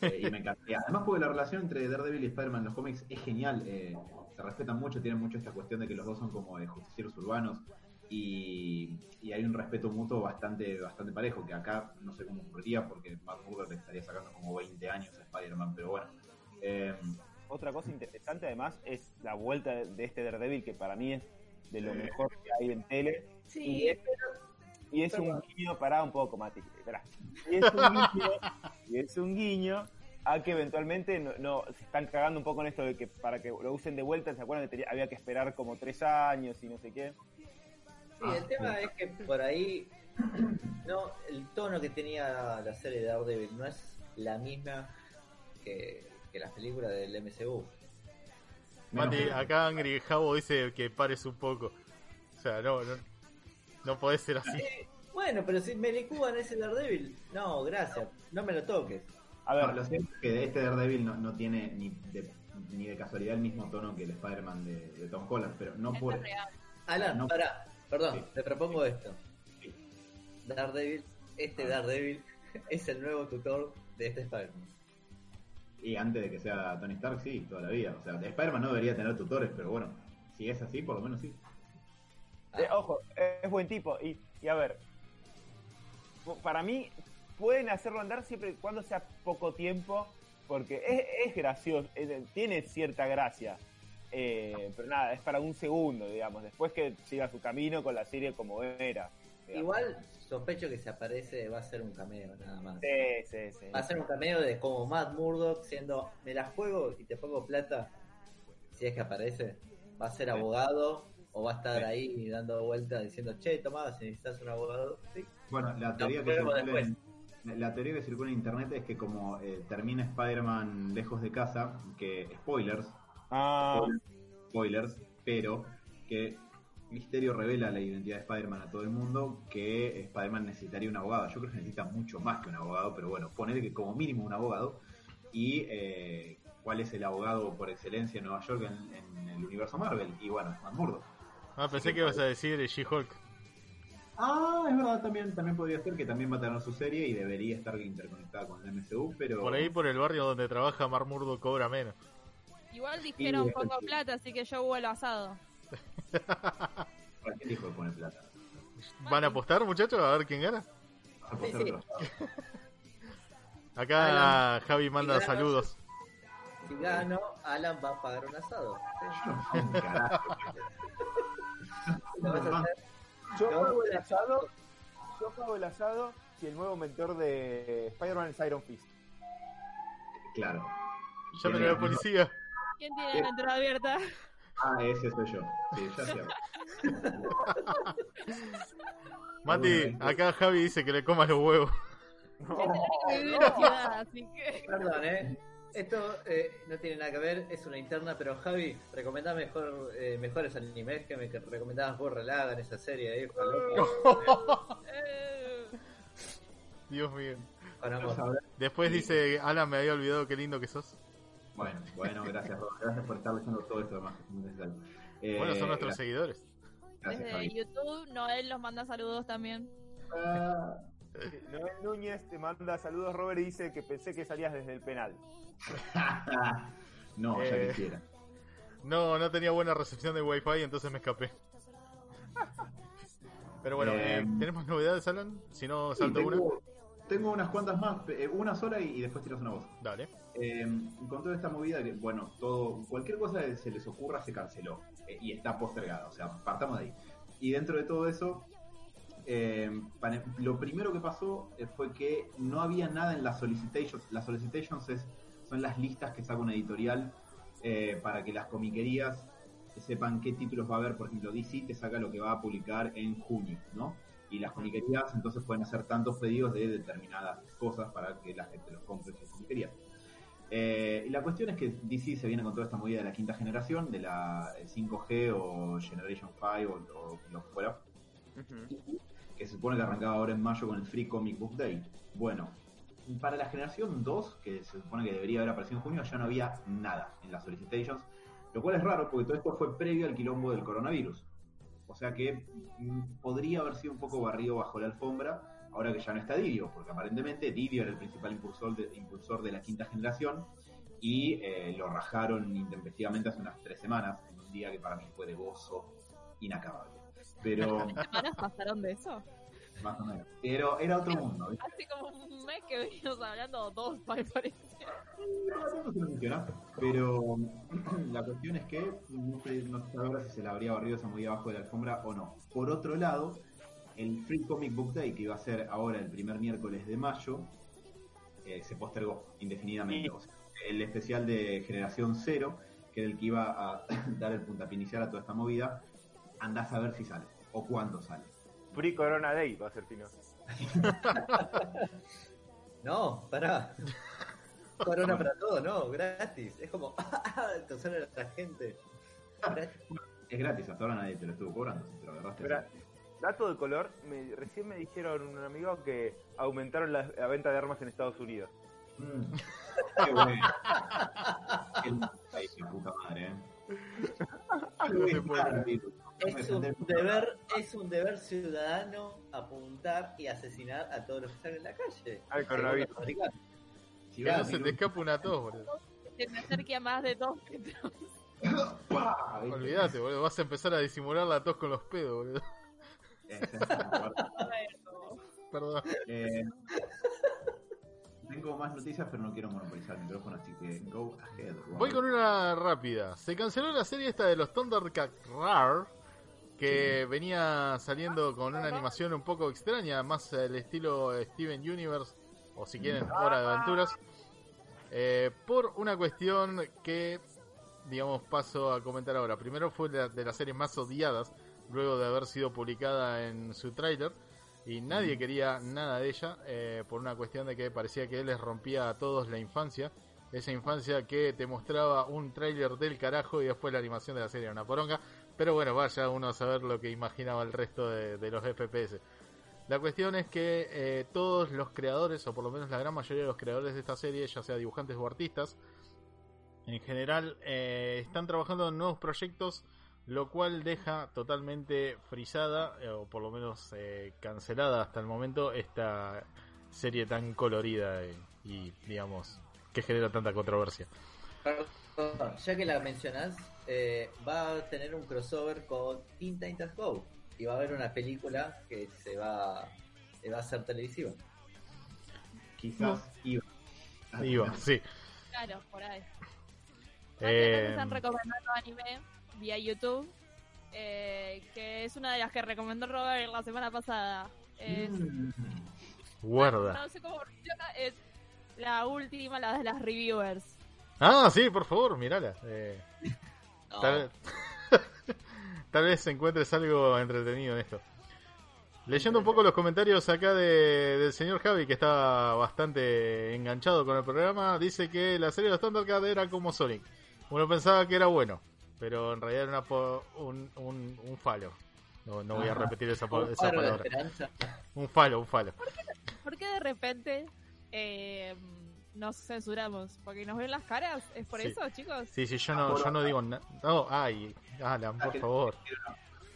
Eh, y me encantaría. Además porque la relación entre Daredevil y Spider-Man en los cómics es genial. eh, se respetan mucho, tienen mucho esta cuestión de que los dos son como justicieros urbanos y, y hay un respeto mutuo bastante bastante parejo, que acá no sé cómo ocurriría porque Murdock le estaría sacando como 20 años a Spider-Man, pero bueno. Eh, Otra cosa interesante además es la vuelta de, este Daredevil que para mí es de lo Sí. mejor que hay en tele. Sí, Y es, y es un guiño, pará un poco, Mati. Esperá. Y es un guiño, y es un guiño a que eventualmente no, no- se están cagando un poco en esto de que para que lo usen de vuelta, ¿se acuerdan que tenía- había que esperar como tres años y no sé qué? Sí, el tema es que por ahí no el tono que tenía la serie de Daredevil no es la misma que, que las películas del MCU. Mati, acá Angry Jabo dice que pares un poco. O sea, no, no, no podés ser así. Bueno, pero si me licuan ese Daredevil, no, gracias, no me lo toques. A No, ver, lo cierto es que este Daredevil no, no tiene ni de, ni de casualidad el mismo tono que el Spider-Man de, de Tom Holland, pero no real. Alan, No. pará, perdón, Sí. te propongo esto. Sí. Daredevil, este Ah. Daredevil es el nuevo tutor de este Spider-Man. Y antes de que sea Tony Stark, sí, toda la vida. O sea, Spider-Man no debería tener tutores, pero bueno, si es así, por lo menos sí. Eh, ojo, es buen tipo. Y, y a ver, para mí pueden hacerlo andar siempre y cuando sea poco tiempo, porque es, es gracioso, es- tiene cierta gracia. Eh, pero nada, es para un segundo, digamos. Después que siga su camino con la serie como era. digamos. Igual sospecho que si aparece va a ser un cameo nada más. Sí, sí, sí. Va a ser un cameo de como Matt Murdock siendo, me la juego y te pongo plata. Si es que aparece, va a ser Sí. abogado o va a estar Sí. ahí dando vueltas diciendo, che, Tomás, si necesitas un abogado. Sí. Bueno, la teoría, que luego circula en, la teoría que circula en internet es que como eh, termina Spider-Man lejos de casa, que spoilers, Ah, spoilers, pero que Misterio revela la identidad de Spider-Man a todo el mundo, que Spider-Man necesitaría un abogado. Yo creo que necesita mucho más que un abogado, pero bueno, ponele que como mínimo un abogado. Y eh, cuál es el abogado por excelencia en Nueva York en, en el universo Marvel. Y bueno, Murdock. Ah, pensé que ibas a decir She-Hulk. Ah, es verdad, también, también podría ser que también va a tener su serie y debería estar interconectada con el MCU, pero... Por ahí, por el barrio donde trabaja Marmurdo, cobra menos. Igual dijeron Sí, pongo sí. plata, así que yo vuelo asado. ¿Para qué dijo de poner plata? ¿Van a apostar, muchachos? A ver quién gana. Sí. Acá Javi manda saludos. Si gano, Alan va a pagar un asado. Yo. Lo vas a hacer. Pago el asado. Yo pago el asado si el nuevo mentor de Spider-Man es Iron Fist. Claro. Llamen a la policía. ¿Quién tiene la entrada abierta? Ah, ese soy yo. Sí, ya sé. Mati, acá Javi dice que le comas los huevos. En ciudad, así que. Perdón, ¿eh? Esto eh, no tiene nada que ver, es una interna, pero Javi, recomendá mejor, eh, mejores animes que me que recomendabas vos, Relagan, esa serie Eh, Dios mío. Después dice, Alan, me había olvidado qué lindo que sos. Bueno, bueno, gracias. Gracias por estar leyendo todo esto demás. que es muy necesario. Eh, Bueno, son nuestros gracias, seguidores. gracias, desde Javi. YouTube, Noel nos manda saludos también. Ah, Noel Núñez te manda saludos, Robert, y dice que pensé que salías desde el penal. no, ya Eh. quisiera. No, no tenía buena recepción de Wi-Fi, entonces me escapé. Pero bueno, Eh, eh, ¿tenemos novedades, Alan? Si no, Sí, salto una. Tengo, unas cuantas más, eh, una sola y, y después tiras una voz. Dale. Eh, con toda esta movida, que bueno, todo, cualquier cosa que se les ocurra se canceló eh, y está postergada, o sea, partamos de ahí. Y dentro de todo eso, eh, para- lo primero que pasó eh, fue que no había nada en las solicitations. Las solicitations es, son las listas que saca una editorial para que las comiquerías sepan qué títulos va a haber. Por ejemplo, DC te saca lo que va a publicar en junio, ¿no? Y las comiquerías entonces pueden hacer tantos pedidos de determinadas cosas para que la gente los compre en sus comiquerías. Eh, y la cuestión es que DC se viene con toda esta movida de la quinta generación, de la eh, 5G o Generation 5 o, o lo que fuera, que se supone que arrancaba ahora en mayo con el Free Comic Book Day. Bueno, para la generación 2, que se supone que debería haber aparecido en junio, ya no había nada en las solicitations, lo cual es raro porque todo esto fue previo al quilombo del coronavirus. O sea que mm, podría haber sido un poco barrido bajo la alfombra, ahora que ya no está Didio, porque aparentemente Didio era el principal impulsor de, impulsor de la quinta generación y eh, lo rajaron intempestivamente hace unas tres semanas, en un día que para mí fue de gozo inacabable. Pero, ¿Semanas pasaron de eso? Más o menos. Pero era otro mundo. ¿viste? Hace como un mes que venimos hablando dos, me parece. Pero la cuestión es que no sé, no sé ahora si se la habría barrido esa movida abajo de la alfombra o no. Por otro lado, el Free Comic Book Day, que iba a ser ahora el primer miércoles de mayo, eh, se postergó indefinidamente. Sí. O sea, el especial de Generación Cero, que era el que iba a dar el puntapié inicial a toda esta movida, andás a ver si sale o cuándo sale. Free Corona Day va a ser fino. No, pará. Corona para todo, no, gratis. Es como, causar a la gente. Gratis. Es gratis, hasta ahora nadie te lo estuvo cobrando, si te lo agarraste. Espera, dato de color, me- recién me dijeron un amigo que aumentaron la, la venta de armas en Estados Unidos. Mm. Qué bueno. Qué país, puta madre, ¿eh? No se puede. Es un deber, es un deber ciudadano apuntar y asesinar a todos los que están en la calle. Al coronavirus. Los americanos. Si Que no se te escapa una tos, boludo. Se me acerque a más de dos metros. Olvídate, boludo. Vas a empezar a disimular la tos con los pedos, boludo. Eh, se. Perdón. Eh, tengo más noticias, pero no quiero monopolizar el micrófono, así que go ahead. Ron. Voy con una rápida. Se canceló la serie esta de los Thundercats Rar, que venía saliendo con una animación un poco extraña, más el estilo Steven Universe, o si quieren, Hora de Aventuras, eh, por una cuestión que, digamos, paso a comentar ahora. Primero fue de, de las series más odiadas, luego de haber sido publicada en su tráiler, y nadie quería nada de ella, eh, por una cuestión de que parecía que les rompía a todos la infancia esa infancia que te mostraba un tráiler del carajo y después la animación de la serie era una poronga. Pero bueno, vaya uno a saber lo que imaginaba el resto de, los FPS. La cuestión es que eh, todos los creadores, o por lo menos la gran mayoría de los creadores de esta serie, ya sea dibujantes o artistas, En general, eh, están trabajando en nuevos proyectos, lo cual deja totalmente frisada, eh, o por lo menos cancelada hasta el momento, esta serie tan colorida y, digamos, que genera tanta controversia. Ya que la mencionas, eh, va a tener un crossover con Teen Titans Go y va a haber una película que se va, se va a hacer televisiva. Quizás iba. Iba, sí. Claro, por ahí. Eh, nos están recomendando anime vía YouTube, eh, que es una de las que recomendó Robert la semana pasada. Es, Mm. Guarda. no sé cómo funciona, es la última, la de las reviewers. Ah, sí, por favor, mirala. Eh, No, tal, tal vez encuentres algo entretenido en esto. Leyendo un poco los comentarios acá de- del señor Javi, que está bastante enganchado con el programa, dice que la serie de los Thundercats era como Sonic. Uno pensaba que era bueno, pero en realidad era una po- un, un, un falo. No, no voy a repetir esa, esa palabra. Un falo, un falo. ¿Por qué de repente eh, nos censuramos? ¿Porque nos ven las caras? ¿Es por Sí. eso, chicos? Sí, sí, yo no, yo no digo nada. No, ay, Alan, por favor.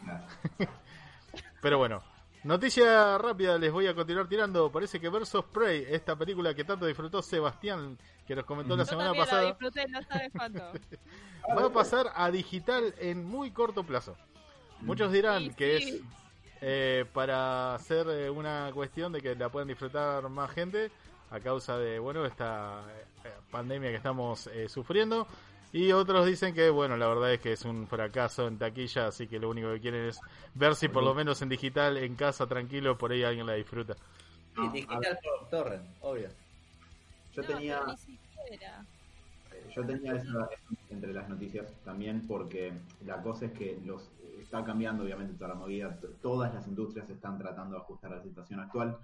Pero bueno, noticia rápida les voy a continuar tirando. Parece que Versus Prey, esta película que tanto disfrutó Sebastián, que nos comentó la Yo semana también la pasada, disfruté, no sabes cuánto. va a pasar a digital en muy corto plazo. Muchos dirán Sí, que sí. es eh, para hacer eh, una cuestión de que la puedan disfrutar más gente a causa de bueno esta eh, pandemia que estamos eh, sufriendo y otros dicen que bueno la verdad es que es un fracaso en taquilla así que lo único que quieren es ver si por lo menos en digital en casa tranquilo por ahí alguien la disfruta Sí, digital por torrent, obvio. Yo No, tenía, ni siquiera. yo tenía esa entre las noticias también porque la cosa es que los está cambiando obviamente toda la movida, todas las industrias están tratando de ajustar a la situación actual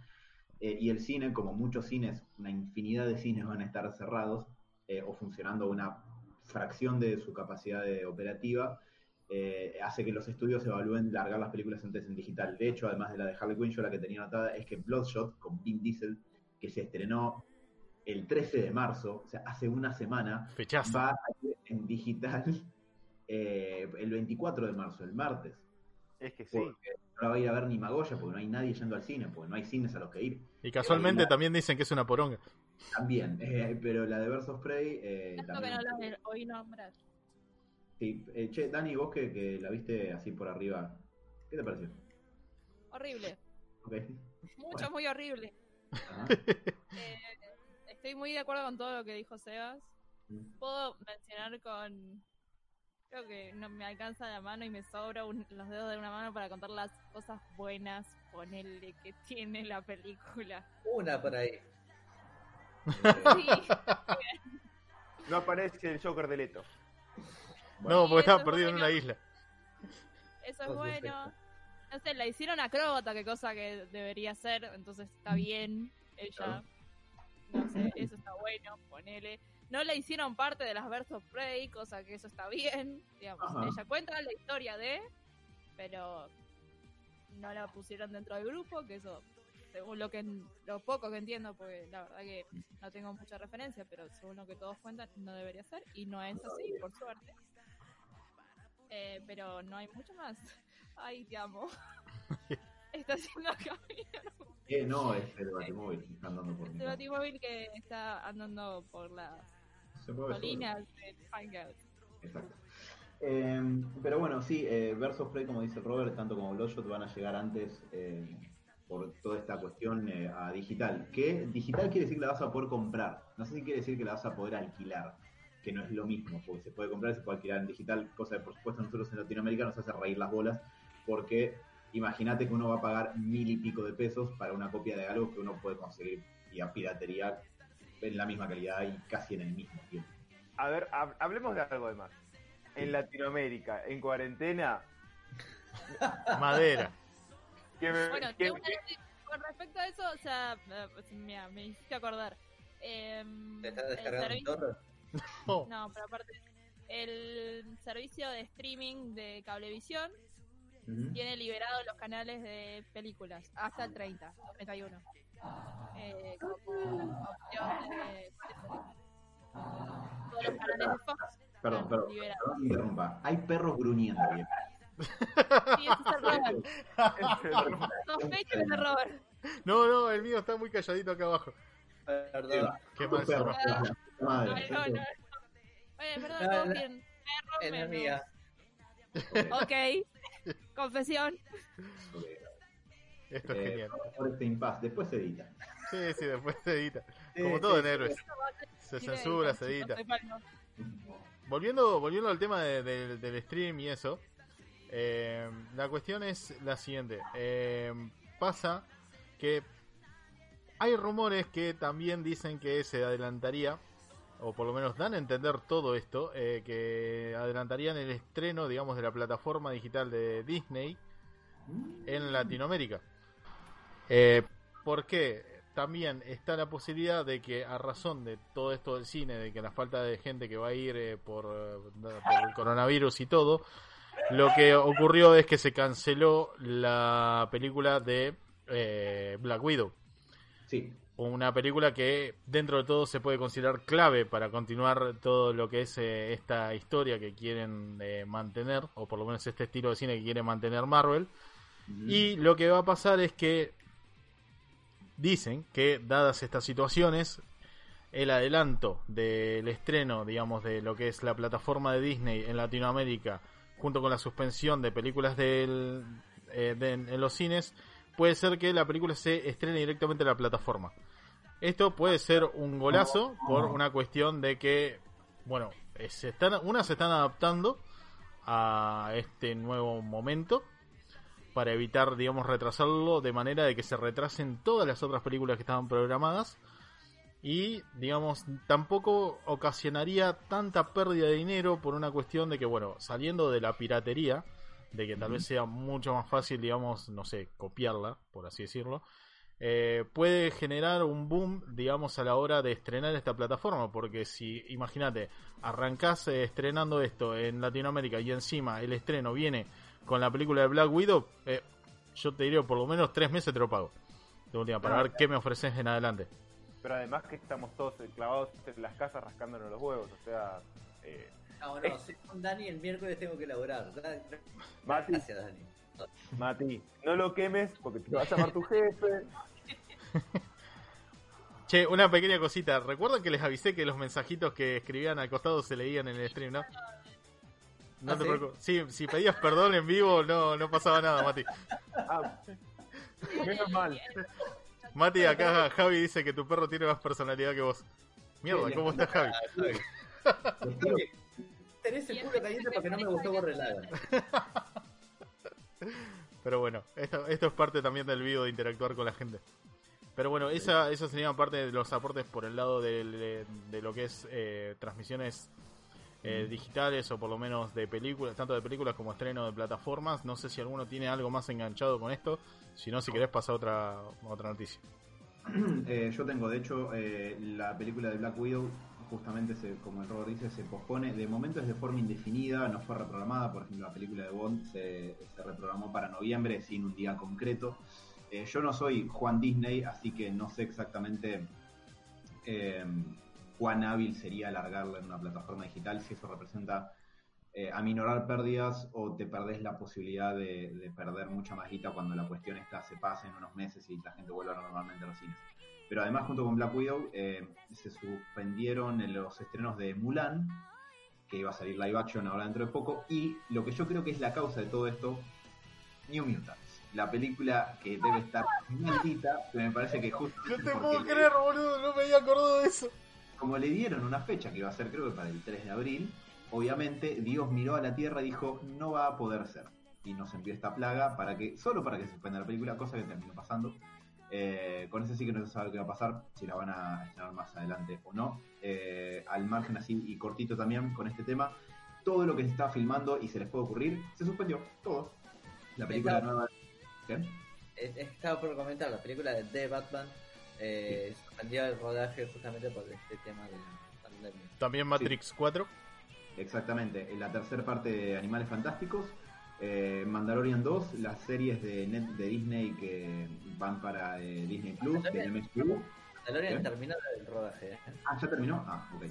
eh, y el cine, como muchos cines, una infinidad de cines van a estar cerrados eh, o funcionando una fracción de su capacidad de operativa, eh, hace que los estudios evalúen largar las películas antes en digital. De hecho, además de la de Harley Quinn, yo la que tenía anotada es que Bloodshot con Vin Diesel, que se estrenó el 13 de marzo, o sea, hace una semana, fechazo va a ir en digital eh, el 24 de marzo, el martes. Es que sí. Porque la va a ir a ver ni Magoya, porque no hay nadie yendo al cine, porque no hay cines a los que ir. y casualmente la- también dicen que es una poronga También, eh, pero la de Versus Prey eh, Esto que también. no lo oí nombrar. Sí, eh, che, Dani, vos que, que la viste así por arriba, ¿qué te pareció? Horrible. Ok. Mucho, Bueno. muy horrible. Eh, estoy muy de acuerdo con todo lo que dijo Sebas. Mm. Puedo mencionar con. Creo que no me alcanza la mano y me sobra un- los dedos de una mano para contar las cosas buenas, ponele, que tiene la película. Una por ahí. Sí, No aparece el Joker de Leto. no porque estaba es perdido en una isla eso es bueno. No sé, la hicieron acróbata, que cosa que debería ser, entonces está bien. Ella, no sé, eso está bueno, ponele. No la hicieron parte de las Versus Prey, cosa que eso está bien. Digamos, Ajá. ella cuenta la historia de, pero no la pusieron dentro del grupo, que eso, según lo que lo poco que entiendo, porque la verdad que no tengo mucha referencia, pero según lo que todos cuentan, no debería ser, y no es así, por suerte. Eh, pero no hay mucho más. Ay, te amo. Está haciendo camino. Eh, no, es el Batimóvil que está andando por Este casa. batimóvil que está andando por las Se mueve colinas de Hangout. Exacto. Eh, pero bueno, sí, eh, Versus como dice Robert, tanto como Bloodshot van a llegar antes eh, por toda esta cuestión eh, a digital. Que digital quiere decir que la vas a poder comprar. No sé si quiere decir que la vas a poder alquilar, que no es lo mismo, porque se puede comprar y se puede alquilar en digital, cosa que por supuesto nosotros en Latinoamérica nos hace reír las bolas, porque imagínate que uno va a pagar mil y pico de pesos para una copia de algo que uno puede conseguir y a piratería en la misma calidad y casi en el mismo tiempo. A ver, hab- hablemos de algo más. En Latinoamérica, en cuarentena, madera que me- Bueno, que- una con respecto a eso, o sea, eh, pues, mira, me hiciste acordar. Em, ¿Te estás el descargando servicio- No, pero aparte, el servicio de streaming de Cablevisión tiene liberados los canales de películas hasta el 30, 31. Eh, como opción de- todos los canales de Fox. Perdón, perdón, interrumpa. Hay perros gruñendo bien. Sí, ese es el Robert. Sospecho que es el Robert. No, no, el mío está muy calladito acá abajo. Perdón. Qué mal perro, madre. No, no. Oye, perdón, todo bien. Perro. Ok. Confesión. Esto es Eh, genial. por este impasse. Después se edita. Sí, sí, después se edita. Como sí, todo en sí. héroes. Se censura, se edita. Volviendo, volviendo al tema de- de- del stream y eso, eh, la cuestión es la siguiente. Eh, pasa que hay rumores que también dicen que se adelantaría, o por lo menos dan a entender todo esto, eh, que adelantarían el estreno, digamos, de la plataforma digital de Disney en Latinoamérica. Eh, ¿Por qué? También está la posibilidad de que a razón de todo esto del cine, de que la falta de gente que va a ir eh, por, eh, por el coronavirus y todo, lo que ocurrió es que se canceló la película de eh, Black Widow. Sí. Una película que dentro de todo se puede considerar clave para continuar todo lo que es eh, esta historia que quieren mantener, o por lo menos este estilo de cine que quiere mantener Marvel. Y lo que va a pasar es que dicen que, dadas estas situaciones, el adelanto del estreno, digamos, de lo que es la plataforma de Disney en Latinoamérica, junto con la suspensión de películas del, eh, en los cines, puede ser que la película se estrene directamente en la plataforma. Esto puede ser un golazo por una cuestión de que, bueno, eh, se están, unas se están adaptando a este nuevo momento para evitar, digamos, retrasarlo de manera de que se retrasen todas las otras películas que estaban programadas. Y, digamos, tampoco ocasionaría tanta pérdida de dinero por una cuestión de que, bueno, saliendo de la piratería, de que tal vez sea mucho más fácil, digamos, no sé, copiarla, por así decirlo, eh, puede generar un boom, digamos, a la hora de estrenar esta plataforma, porque si, imagínate, arrancás eh, estrenando esto en Latinoamérica y encima el estreno viene con la película de Black Widow, eh, yo te diría por lo menos tres meses te lo pago. De última, para ver qué me ofreces en adelante. Pero además que estamos todos clavados en las casas rascándonos los huevos, o sea... eh, No, no, si con Dani el miércoles tengo que laburar. Da- Mati, Gracias, Dani. Mati, no lo quemes porque te va a llamar tu jefe. Che, una pequeña cosita. ¿Recuerdan que les avisé que los mensajitos que escribían al costado se leían en el stream, no? No ¿Ah, te sí? preocupes. Sí, si pedías perdón en vivo, no, no pasaba nada, Mati. Ah, menos mal. Mati, acá Javi dice que tu perro tiene más personalidad que vos. Mierda, ¿cómo está Javi? Quiero- Tenés el culo caliente porque no me gustó Borrelaga. Pero bueno, esto, esto es parte también del video de interactuar con la gente. Pero bueno, esa, esa sería parte de los aportes por el lado del- de, de lo que es eh, transmisiones eh, digitales o por lo menos de películas, tanto de películas como estreno de plataformas. No sé si alguno tiene algo más enganchado con esto. Si no, si querés pasar otra, otra noticia. Eh, yo tengo, de hecho, eh, la película de Black Widow, justamente, se, como el Robert dice, se pospone. De momento es de forma indefinida, no fue reprogramada. Por ejemplo, la película de Bond se, se reprogramó para noviembre sin un día concreto. Eh, yo no soy Juan Disney, así que no sé exactamente cuán hábil sería alargarla en una plataforma digital, si eso representa eh, aminorar pérdidas o te perdés la posibilidad de, de perder mucha más guita cuando la cuestión esta se pase en unos meses y la gente vuelva normalmente a los cines. Pero además, junto con Black Widow, eh, se suspendieron en los estrenos de Mulan, que iba a salir live action ahora dentro de poco, y lo que yo creo que es la causa de todo esto, New Mutants. La película que debe estar maldita, pero me parece que justo No te puedo creer, boludo, no me había acordado de eso. Como le dieron una fecha que iba a ser creo que para el 3 de abril, obviamente Dios miró a la tierra y dijo no va a poder ser. Y nos envió esta plaga para que, solo para que se suspenda la película, cosa que terminó pasando. Eh, con eso sí que no se sabe qué va a pasar, si la van a estrenar más adelante o no. Eh, al margen así y cortito también con este tema, todo lo que se está filmando y se les puede ocurrir, se suspendió, todo. La película nueva... ¿Qué? Estaba por comentar, la película de The Batman eh, suspendió el rodaje justamente por este tema de la pandemia. También Matrix 4. Exactamente, en la tercera parte de Animales Fantásticos, eh, Mandalorian 2, las series de net de Disney que van para eh, Disney Plus, del MCU. Mandalorian ¿Qué? terminó el rodaje. ¿eh? Ah, ¿ya terminó? Ah, ok.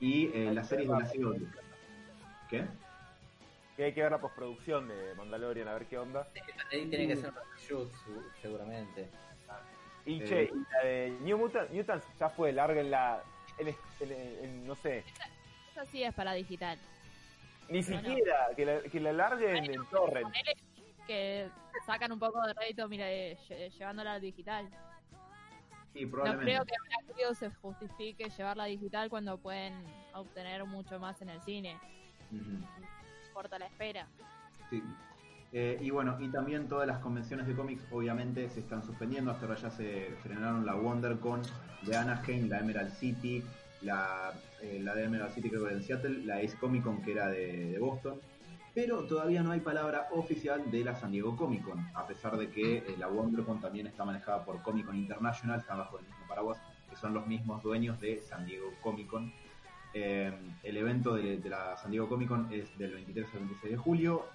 y eh, las series de la CW. ¿Qué? Que hay que ver la postproducción de Mandalorian, a ver qué onda. Ahí tiene que ser un seguramente. Y Eh. che, y la de New Mutant, Mutants ya fue, larguenla en, en, en- en- no sé, Eso sí es para digital. ni siquiera, que la, que la larguen en torrent. Que sacan un poco de rédito, mira, eh, lle- llevándola al digital. Sí, No creo que a Black se justifique llevarla digital cuando pueden obtener mucho más en el cine. Ujú. Corta la espera. Sí. Eh, y bueno, y también todas las convenciones de cómics obviamente se están suspendiendo. Hasta ahora ya se frenaron la WonderCon de Anaheim, la Emerald City, la, eh, la de Emerald City creo que era en Seattle, la Ace Comic Con que era de, Boston. Pero todavía no hay palabra oficial de la San Diego Comic Con, a pesar de que eh, la WonderCon también está manejada por Comic Con International, está bajo el mismo paraguas, que son los mismos dueños de San Diego Comic Con. El evento de, de la San Diego Comic Con es del 23 al 26 de julio.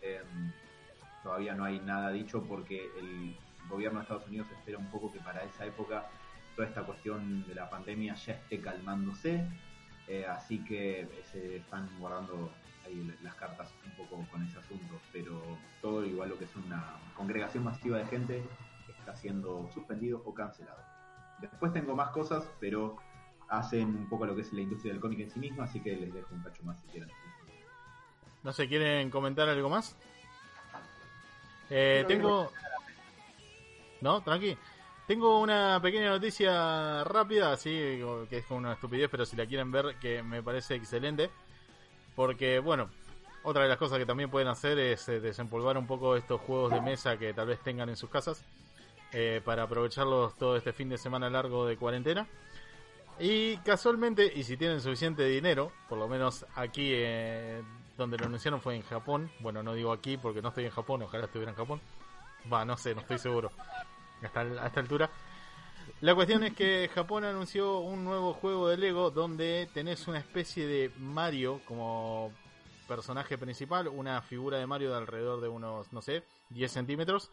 Todavía no hay nada dicho porque el gobierno de Estados Unidos espera un poco que para esa época toda esta cuestión de la pandemia ya esté calmándose. eh, así que se están guardando ahí las cartas un poco con ese asunto. Pero todo igual lo que es una congregación masiva de gente está siendo suspendido o cancelado. Después tengo más cosas, pero hacen un poco lo que es la industria del cómic en sí misma, así que les dejo un cacho más si quieren. No sé, ¿quieren comentar algo más? Eh, tengo... No, tranqui. Tengo una pequeña noticia rápida, así que es como una estupidez, pero si la quieren ver, que me parece excelente. Porque, bueno, otra de las cosas que también pueden hacer es eh, desempolvar un poco estos juegos de mesa que tal vez tengan en sus casas. eh, para aprovecharlos todo este fin de semana largo de cuarentena. Y casualmente, y si tienen suficiente dinero, por lo menos aquí eh, donde lo anunciaron fue en Japón. Bueno, no digo aquí porque no estoy en Japón, ojalá estuviera en Japón. Va, no sé, no estoy seguro. Hasta a esta altura. La cuestión es que Japón anunció un nuevo juego de Lego donde tenés una especie de Mario como personaje principal, una figura de Mario de alrededor de unos, no sé, 10 centímetros,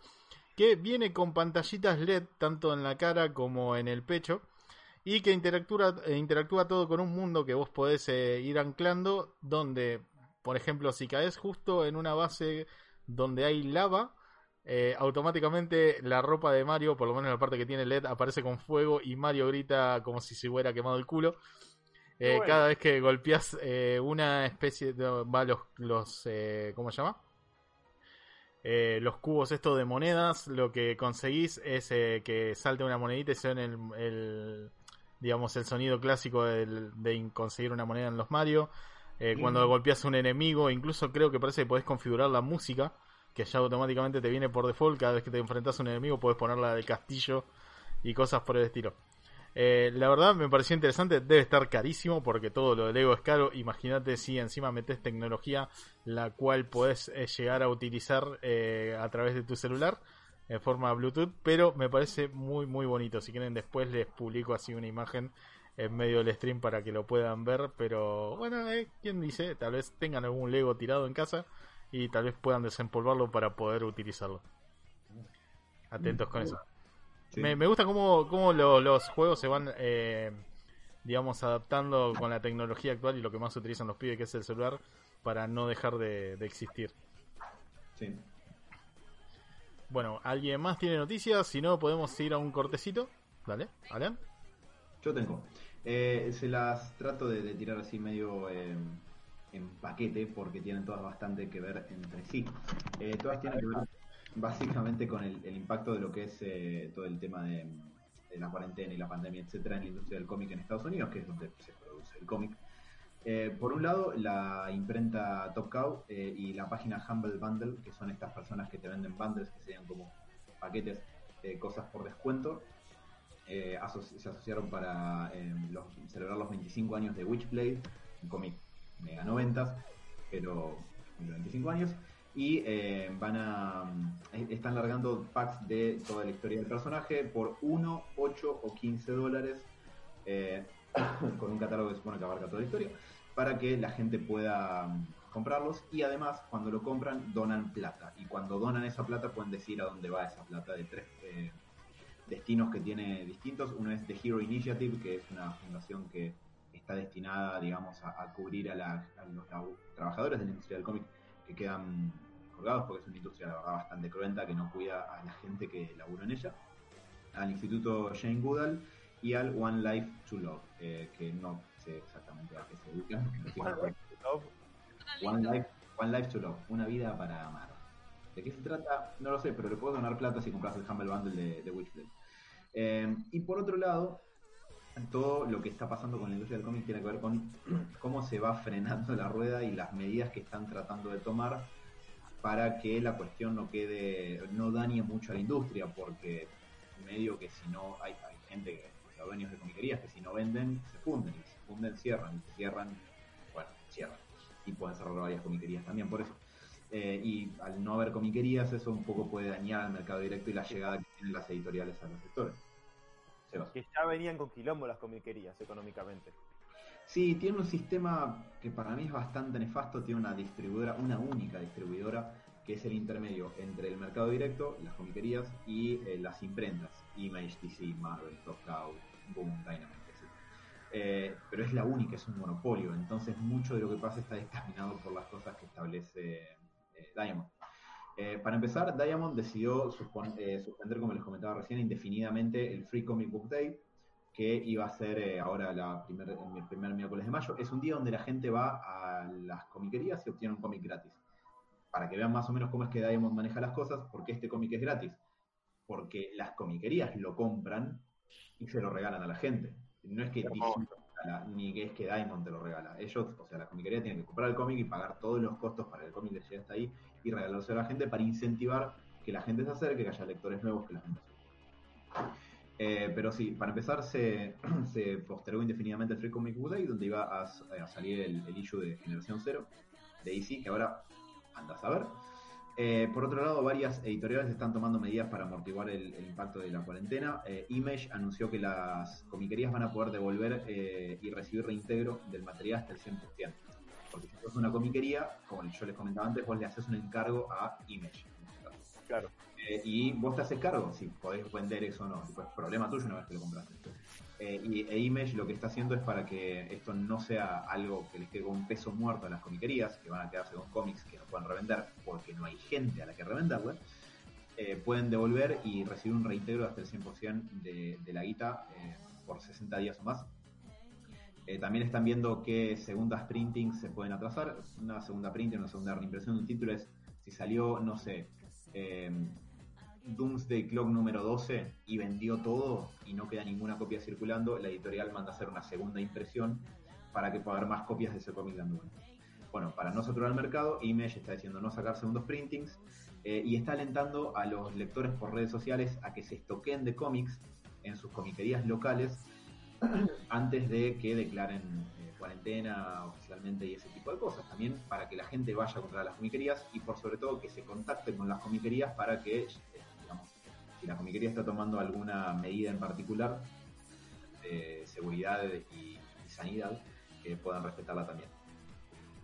que viene con pantallitas LED tanto en la cara como en el pecho y que interactúa, eh, interactúa todo con un mundo que vos podés eh, ir anclando donde, por ejemplo, si caes justo en una base donde hay lava, eh, automáticamente la ropa de Mario, por lo menos la parte que tiene LED, aparece con fuego y Mario grita como si se hubiera quemado el culo. Eh, Bueno. Cada vez que golpeas eh, una especie de... Va, los... los eh, ¿Cómo se llama? Eh, los cubos estos de monedas, lo que conseguís es eh, que salte una monedita y se el, el, digamos, el sonido clásico de conseguir una moneda en los Mario. Eh, Cuando Mm. golpeas a un enemigo, incluso creo que parece que podés configurar la música, que ya automáticamente te viene por default. Cada vez que te enfrentas a un enemigo, podés ponerla del castillo y cosas por el estilo. Eh, la verdad me pareció interesante, debe estar carísimo porque todo lo de Lego es caro. Imagínate si encima metes tecnología la cual podés eh, llegar a utilizar eh, a través de tu celular en forma Bluetooth, pero me parece muy muy bonito. Si quieren después les publico así una imagen en medio del stream para que lo puedan ver, pero bueno, eh, quién dice, tal vez tengan algún Lego tirado en casa y tal vez puedan desempolvarlo para poder utilizarlo. Atentos con eso. Sí. Me, me gusta cómo, cómo lo- los juegos se van, eh, digamos, adaptando con la tecnología actual y lo que más utilizan los pibes, que es el celular, para no dejar de, de existir. Sí. Bueno, ¿alguien más tiene noticias? Si no, podemos ir a un cortecito. Dale, Alan. Yo tengo. Eh, se las trato de, tirar así medio eh, en paquete porque tienen todas bastante que ver entre sí. Eh, todas tienen que ver básicamente con el, el impacto de lo que es eh, todo el tema de, de la cuarentena y la pandemia, etcétera, en la industria del cómic en Estados Unidos, que es donde se produce el cómic. Eh, por un lado, la imprenta Top Cow eh, y la página Humble Bundle, que son estas personas que te venden bundles, que serían como paquetes, eh, cosas por descuento, eh, se asociaron para los- celebrar los 25 años de Witchblade, un cómic mega noventas, pero de 25 años, y eh, van a están largando packs de toda la historia del personaje por 1, 8 o 15 dólares, con un catálogo que supone que abarca toda la historia, para que la gente pueda mm, comprarlos. Y además cuando lo compran donan plata. Y cuando donan esa plata pueden decir a dónde va esa plata de tres eh, destinos que tiene distintos. Uno es The Hero Initiative, que es una fundación que está destinada, digamos, a, cubrir a, los trabajadores de la industria del cómic que quedan colgados, porque es una industria, bastante cruenta, que no cuida a la gente que labura en ella, al Instituto Jane Goodall y al One Life to Love, eh, que no sé exactamente a qué se dedican. sí One. Life to Love. One Life, to Love, una vida para amar. ¿De qué se trata? No lo sé, pero le puedo donar plata si compras el Humble Bundle de, de Witchblade. Eh, y por otro lado, todo lo que está pasando con la industria del cómic tiene que ver con cómo se va frenando la rueda y las medidas que están tratando de tomar para que la cuestión no quede, no dañe mucho a la industria, porque medio que si no hay, hay gente, que, sea, dueños de comiquerías que si no venden, se funden, y si se funden, cierran, y si cierran, bueno, cierran. Y pueden cerrar varias comiquerías también por eso. Eh, y al no haber comiquerías, eso un poco puede dañar al mercado directo y la llegada que tienen las editoriales a los sectores. Sebas. Que ya venían con quilombo las comiquerías económicamente. Sí, tiene un sistema que para mí es bastante nefasto. Tiene una distribuidora, una única distribuidora, que es el intermedio entre el mercado directo, las comiquerías y eh, las imprentas. Image, DC, Marvel, Top Cow, Boom, Dynamite. Eh, pero es la única, es un monopolio. Entonces, mucho de lo que pasa está dictaminado por las cosas que establece eh, Diamond. Eh, para empezar, Diamond decidió suspender, como les comentaba recién, indefinidamente el Free Comic Book Day, que iba a ser ahora el primer miércoles de mayo. Es un día donde la gente va a las comiquerías y obtiene un cómic gratis. Para que vean más o menos cómo es que Diamond maneja las cosas, porque este cómic es gratis. Porque las comiquerías lo compran y se lo regalan a la gente. No es que te lo regala, ni que es que Diamond te lo regala. Ellos, o sea, la comiquería tiene que comprar el cómic y pagar todos los costos para que el cómic les llegue hasta ahí y regalárselo a la gente para incentivar que la gente se acerque, que haya lectores nuevos que la gente se eh, pero sí, para empezar se, se postergó indefinidamente el Free Comic Book Day, donde iba a, a salir el, el issue de Generación Cero de DC, que ahora anda a saber. Eh, por otro lado, varias editoriales están tomando medidas para amortiguar el, el impacto de la cuarentena. Eh, Image anunció que las comiquerías van a poder devolver eh, y recibir reintegro del material hasta el 100%. Porque si sos una comiquería, como yo les comentaba antes, vos le haces un encargo a Image. este. Claro. Eh, y vos te haces cargo si podés vender eso o no. Pues problema tuyo una vez que lo compraste. Eh, y e Image lo que está haciendo es para que esto no sea algo que les quede con un peso muerto a las comiquerías, que van a quedarse con cómics que no pueden revender porque no hay gente a la que revenderle. eh, pueden devolver y recibir un reintegro hasta el 100% de, de la guita eh, por 60 días o más. También están viendo qué segundas printings se pueden atrasar. Una segunda printing, una segunda reimpresión de un título es si salió, no sé, Doomsday Clock número 12 y vendió todo y no queda ninguna copia circulando, la editorial manda hacer una segunda impresión para que pueda haber más copias de ese cómic dando vuelta. Bueno, para no saturar el mercado, Image está diciendo no sacar segundos printings eh, y está alentando a los lectores por redes sociales a que se estoquen de cómics en sus comiquerías locales antes de que declaren eh, cuarentena oficialmente y ese tipo de cosas. También para que la gente vaya a comprar las comiquerías y por sobre todo que se contacten con las comiquerías para que, si la comiquería está tomando alguna medida en particular de seguridad y, y sanidad, que puedan respetarla también.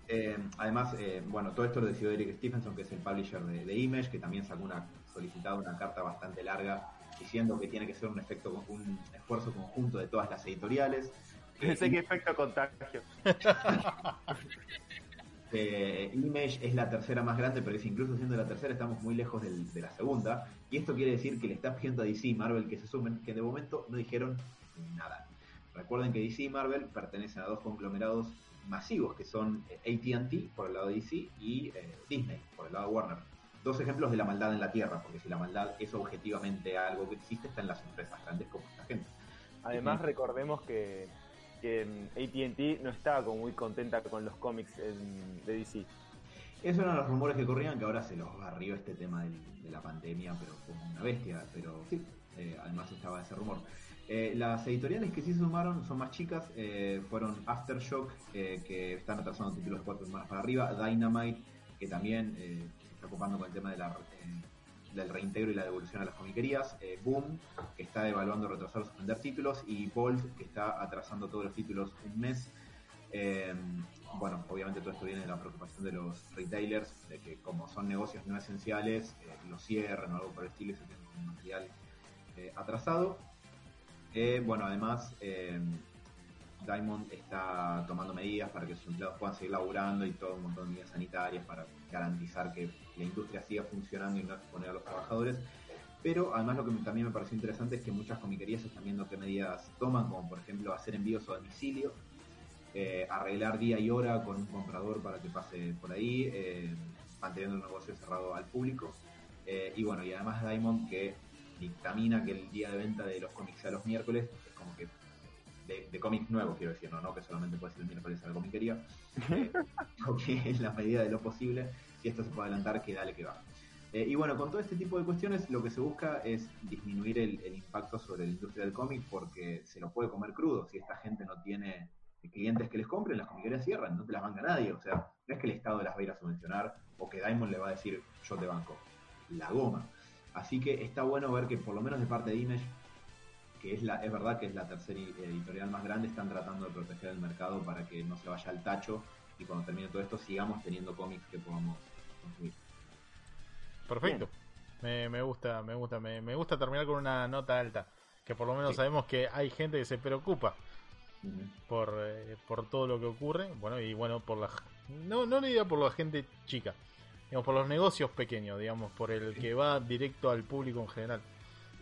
Eh, además, eh, bueno, todo esto lo decidió Eric Stephenson, que es el publisher de, de Image, que también sacó una solicitado una carta bastante larga diciendo que tiene que ser un efecto, un esfuerzo conjunto de todas las editoriales. Pensé que efecto contagio. Eh, Image es la tercera más grande, pero es incluso siendo la tercera estamos muy lejos del- de la segunda. Y esto quiere decir que le está pidiendo a DC y Marvel que se sumen, que de momento no dijeron nada. Recuerden que DC y Marvel pertenecen a dos conglomerados masivos, que son eh, ATT por el lado de DC y eh, Disney por el lado de Warner. Dos ejemplos de la maldad en la Tierra, porque si la maldad es objetivamente algo que existe, está en las empresas grandes como esta gente. Además, recordemos que, que ATT no estaba como muy contenta con los cómics en- de DC. Esos eran los rumores que corrían, que ahora se los barrió este tema del- de la pandemia, pero como una bestia. Pero sí, eh, además estaba ese rumor. Eh, las editoriales que sí se sumaron son más chicas, eh, fueron Aftershock, eh, que están atrasando títulos de cuatro semanas para arriba, Dynamite, que también eh, se está ocupando con el tema de la, eh, del reintegro y la devolución a las comiquerías, eh, Boom, que está evaluando retrasar o suspender títulos, y Bolt, que está atrasando todos los títulos un mes. Eh, bueno, obviamente todo esto viene de la preocupación de los retailers, de que como son negocios no esenciales, eh, los cierren o algo por el estilo y se tienen con material eh, atrasado. Bueno, además, Diamond está tomando medidas para que sus empleados puedan seguir laburando y todo un montón de medidas sanitarias para garantizar que la industria siga funcionando y no exponer a los trabajadores. Pero además lo que también me pareció interesante es que muchas comiquerías están viendo qué medidas toman, como por ejemplo hacer envíos a domicilio, eh, arreglar día y hora con un comprador para que pase por ahí, eh, manteniendo el negocio cerrado al público. Eh, y bueno, y además Diamond que dictamina que el día de venta de los cómics sea los miércoles, es como que de, de cómics nuevos quiero decir, ¿no? ¿no? que solamente puede ser el miércoles a la comiquería, eh, porque en la medida de lo posible, si esto se puede adelantar, que dale que va. Eh, y bueno, con todo este tipo de cuestiones, lo que se busca es disminuir el, impacto sobre la industria del cómic porque se lo puede comer crudo. Si esta gente no tiene clientes que les compren, las comiquerías cierran, no te las banca nadie. O sea, no es que el Estado las va a ir a subvencionar o que Diamond le va a decir yo te banco. La goma. Así que está bueno ver que por lo menos de parte de Image, que es la, es verdad que es la tercera editorial más grande, están tratando de proteger el mercado para que no se vaya al tacho y cuando termine todo esto sigamos teniendo cómics que podamos. Perfecto. Me, me gusta, me gusta, me, me gusta terminar con una nota alta. Que por lo menos Sí. sabemos que hay gente que se preocupa por, eh, por todo lo que ocurre. Bueno, y bueno, por la. No, no diga por la gente chica, digamos, por los negocios pequeños, digamos, por el que va directo al público en general.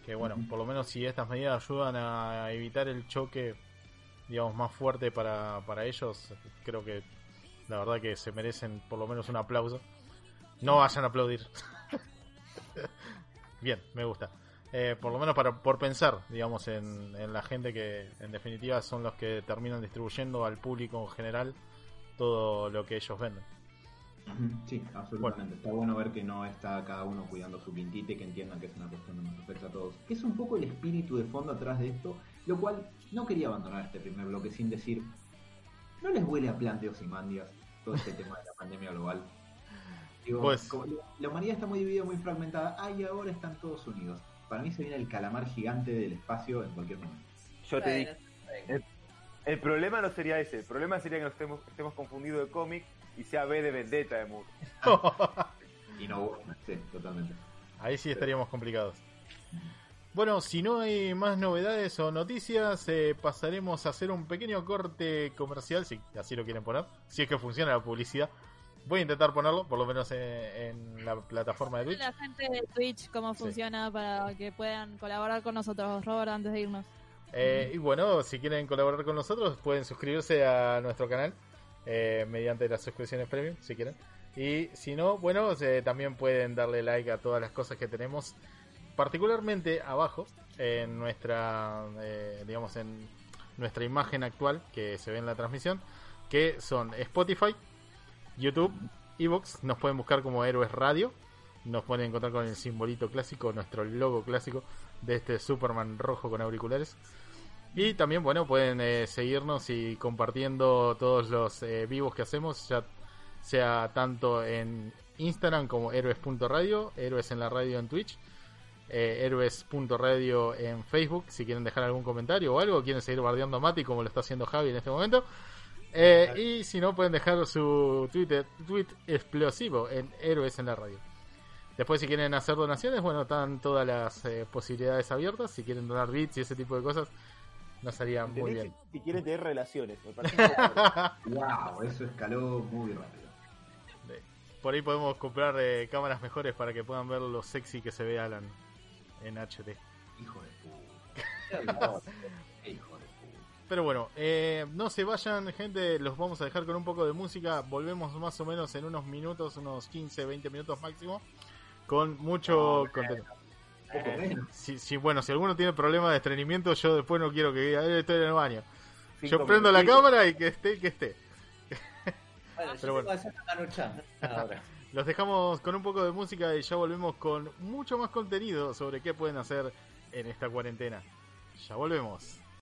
Que bueno, por lo menos si estas medidas ayudan a evitar el choque, digamos, más fuerte para, para ellos, creo que la verdad que se merecen por lo menos un aplauso. No vayan a aplaudir. Bien, me gusta. Eh, por lo menos para por pensar, digamos, en, la gente que en definitiva son los que terminan distribuyendo al público en general todo lo que ellos venden. Sí, absolutamente. Está bueno ver que no está cada uno cuidando su pintita y que entiendan que es una cuestión que nos afecta a todos. Es un poco el espíritu de fondo atrás de esto, lo cual no quería abandonar este primer bloque sin decir, ¿no les huele a planteos y mandias todo este tema de la pandemia global? Digo, Pues- como la- humanidad está muy dividida, muy fragmentada, ah, y ahora están todos unidos. Para mí se viene el calamar gigante del espacio en cualquier momento. Yo te digo, el problema no sería ese, el problema sería que nos estemos, estemos confundidos de cómic y sea B de Vendetta de Moore. Y no, sí, totalmente. Ahí sí estaríamos complicados. Bueno, si no hay más novedades o noticias, eh, pasaremos a hacer un pequeño corte comercial, si así lo quieren poner, si es que funciona la publicidad. Voy a intentar ponerlo, por lo menos eh, en la plataforma de Twitch. la gente de Twitch cómo Sí. funciona para que puedan colaborar con nosotros, Robert, antes de irnos. Eh, y bueno, si quieren colaborar con nosotros, pueden suscribirse a nuestro canal eh, mediante las suscripciones premium, si quieren. Y si no, bueno, eh, también pueden darle like a todas las cosas que tenemos, particularmente abajo en nuestra, eh, digamos, en nuestra imagen actual que se ve en la transmisión, que son Spotify, YouTube, Evox. Nos pueden buscar como Héroes Radio. Nos pueden encontrar con el simbolito clásico, nuestro logo clásico de este Superman rojo con auriculares. Y también, bueno, pueden eh, seguirnos y compartiendo todos los eh, vivos que hacemos, ya sea tanto en Instagram como héroes.radio, héroes en la radio en Twitch, eh, héroes.radio en Facebook, si quieren dejar algún comentario o algo, quieren seguir bardeando a Mati como lo está haciendo Javi en este momento. Eh, y si no, pueden dejar su Twitter, tweet explosivo en héroes en la radio. Después, si quieren hacer donaciones, bueno, están todas las eh, posibilidades abiertas. Si quieren donar bits y ese tipo de cosas, nos haría muy bien. Si, quieren tener relaciones, me parece Wow, eso escaló muy rápido. Por ahí podemos comprar eh, cámaras mejores para que puedan ver lo sexy que se ve Alan en HD. Hijo de puta. Pero bueno, eh, no se vayan, gente. Los vamos a dejar con un poco de música. Volvemos más o menos en unos minutos, unos 15, 20 minutos máximo. Con mucho contenido. Si, si, bueno, si alguno tiene problemas de estreñimiento, yo después no quiero que diga, "Eh, estoy en el baño. Cinco Yo prendo la cámara y que esté, que esté. Bueno, Pero yo bueno. ahora. Los dejamos con un poco de música y ya volvemos con mucho más contenido sobre qué pueden hacer en esta cuarentena. Ya volvemos.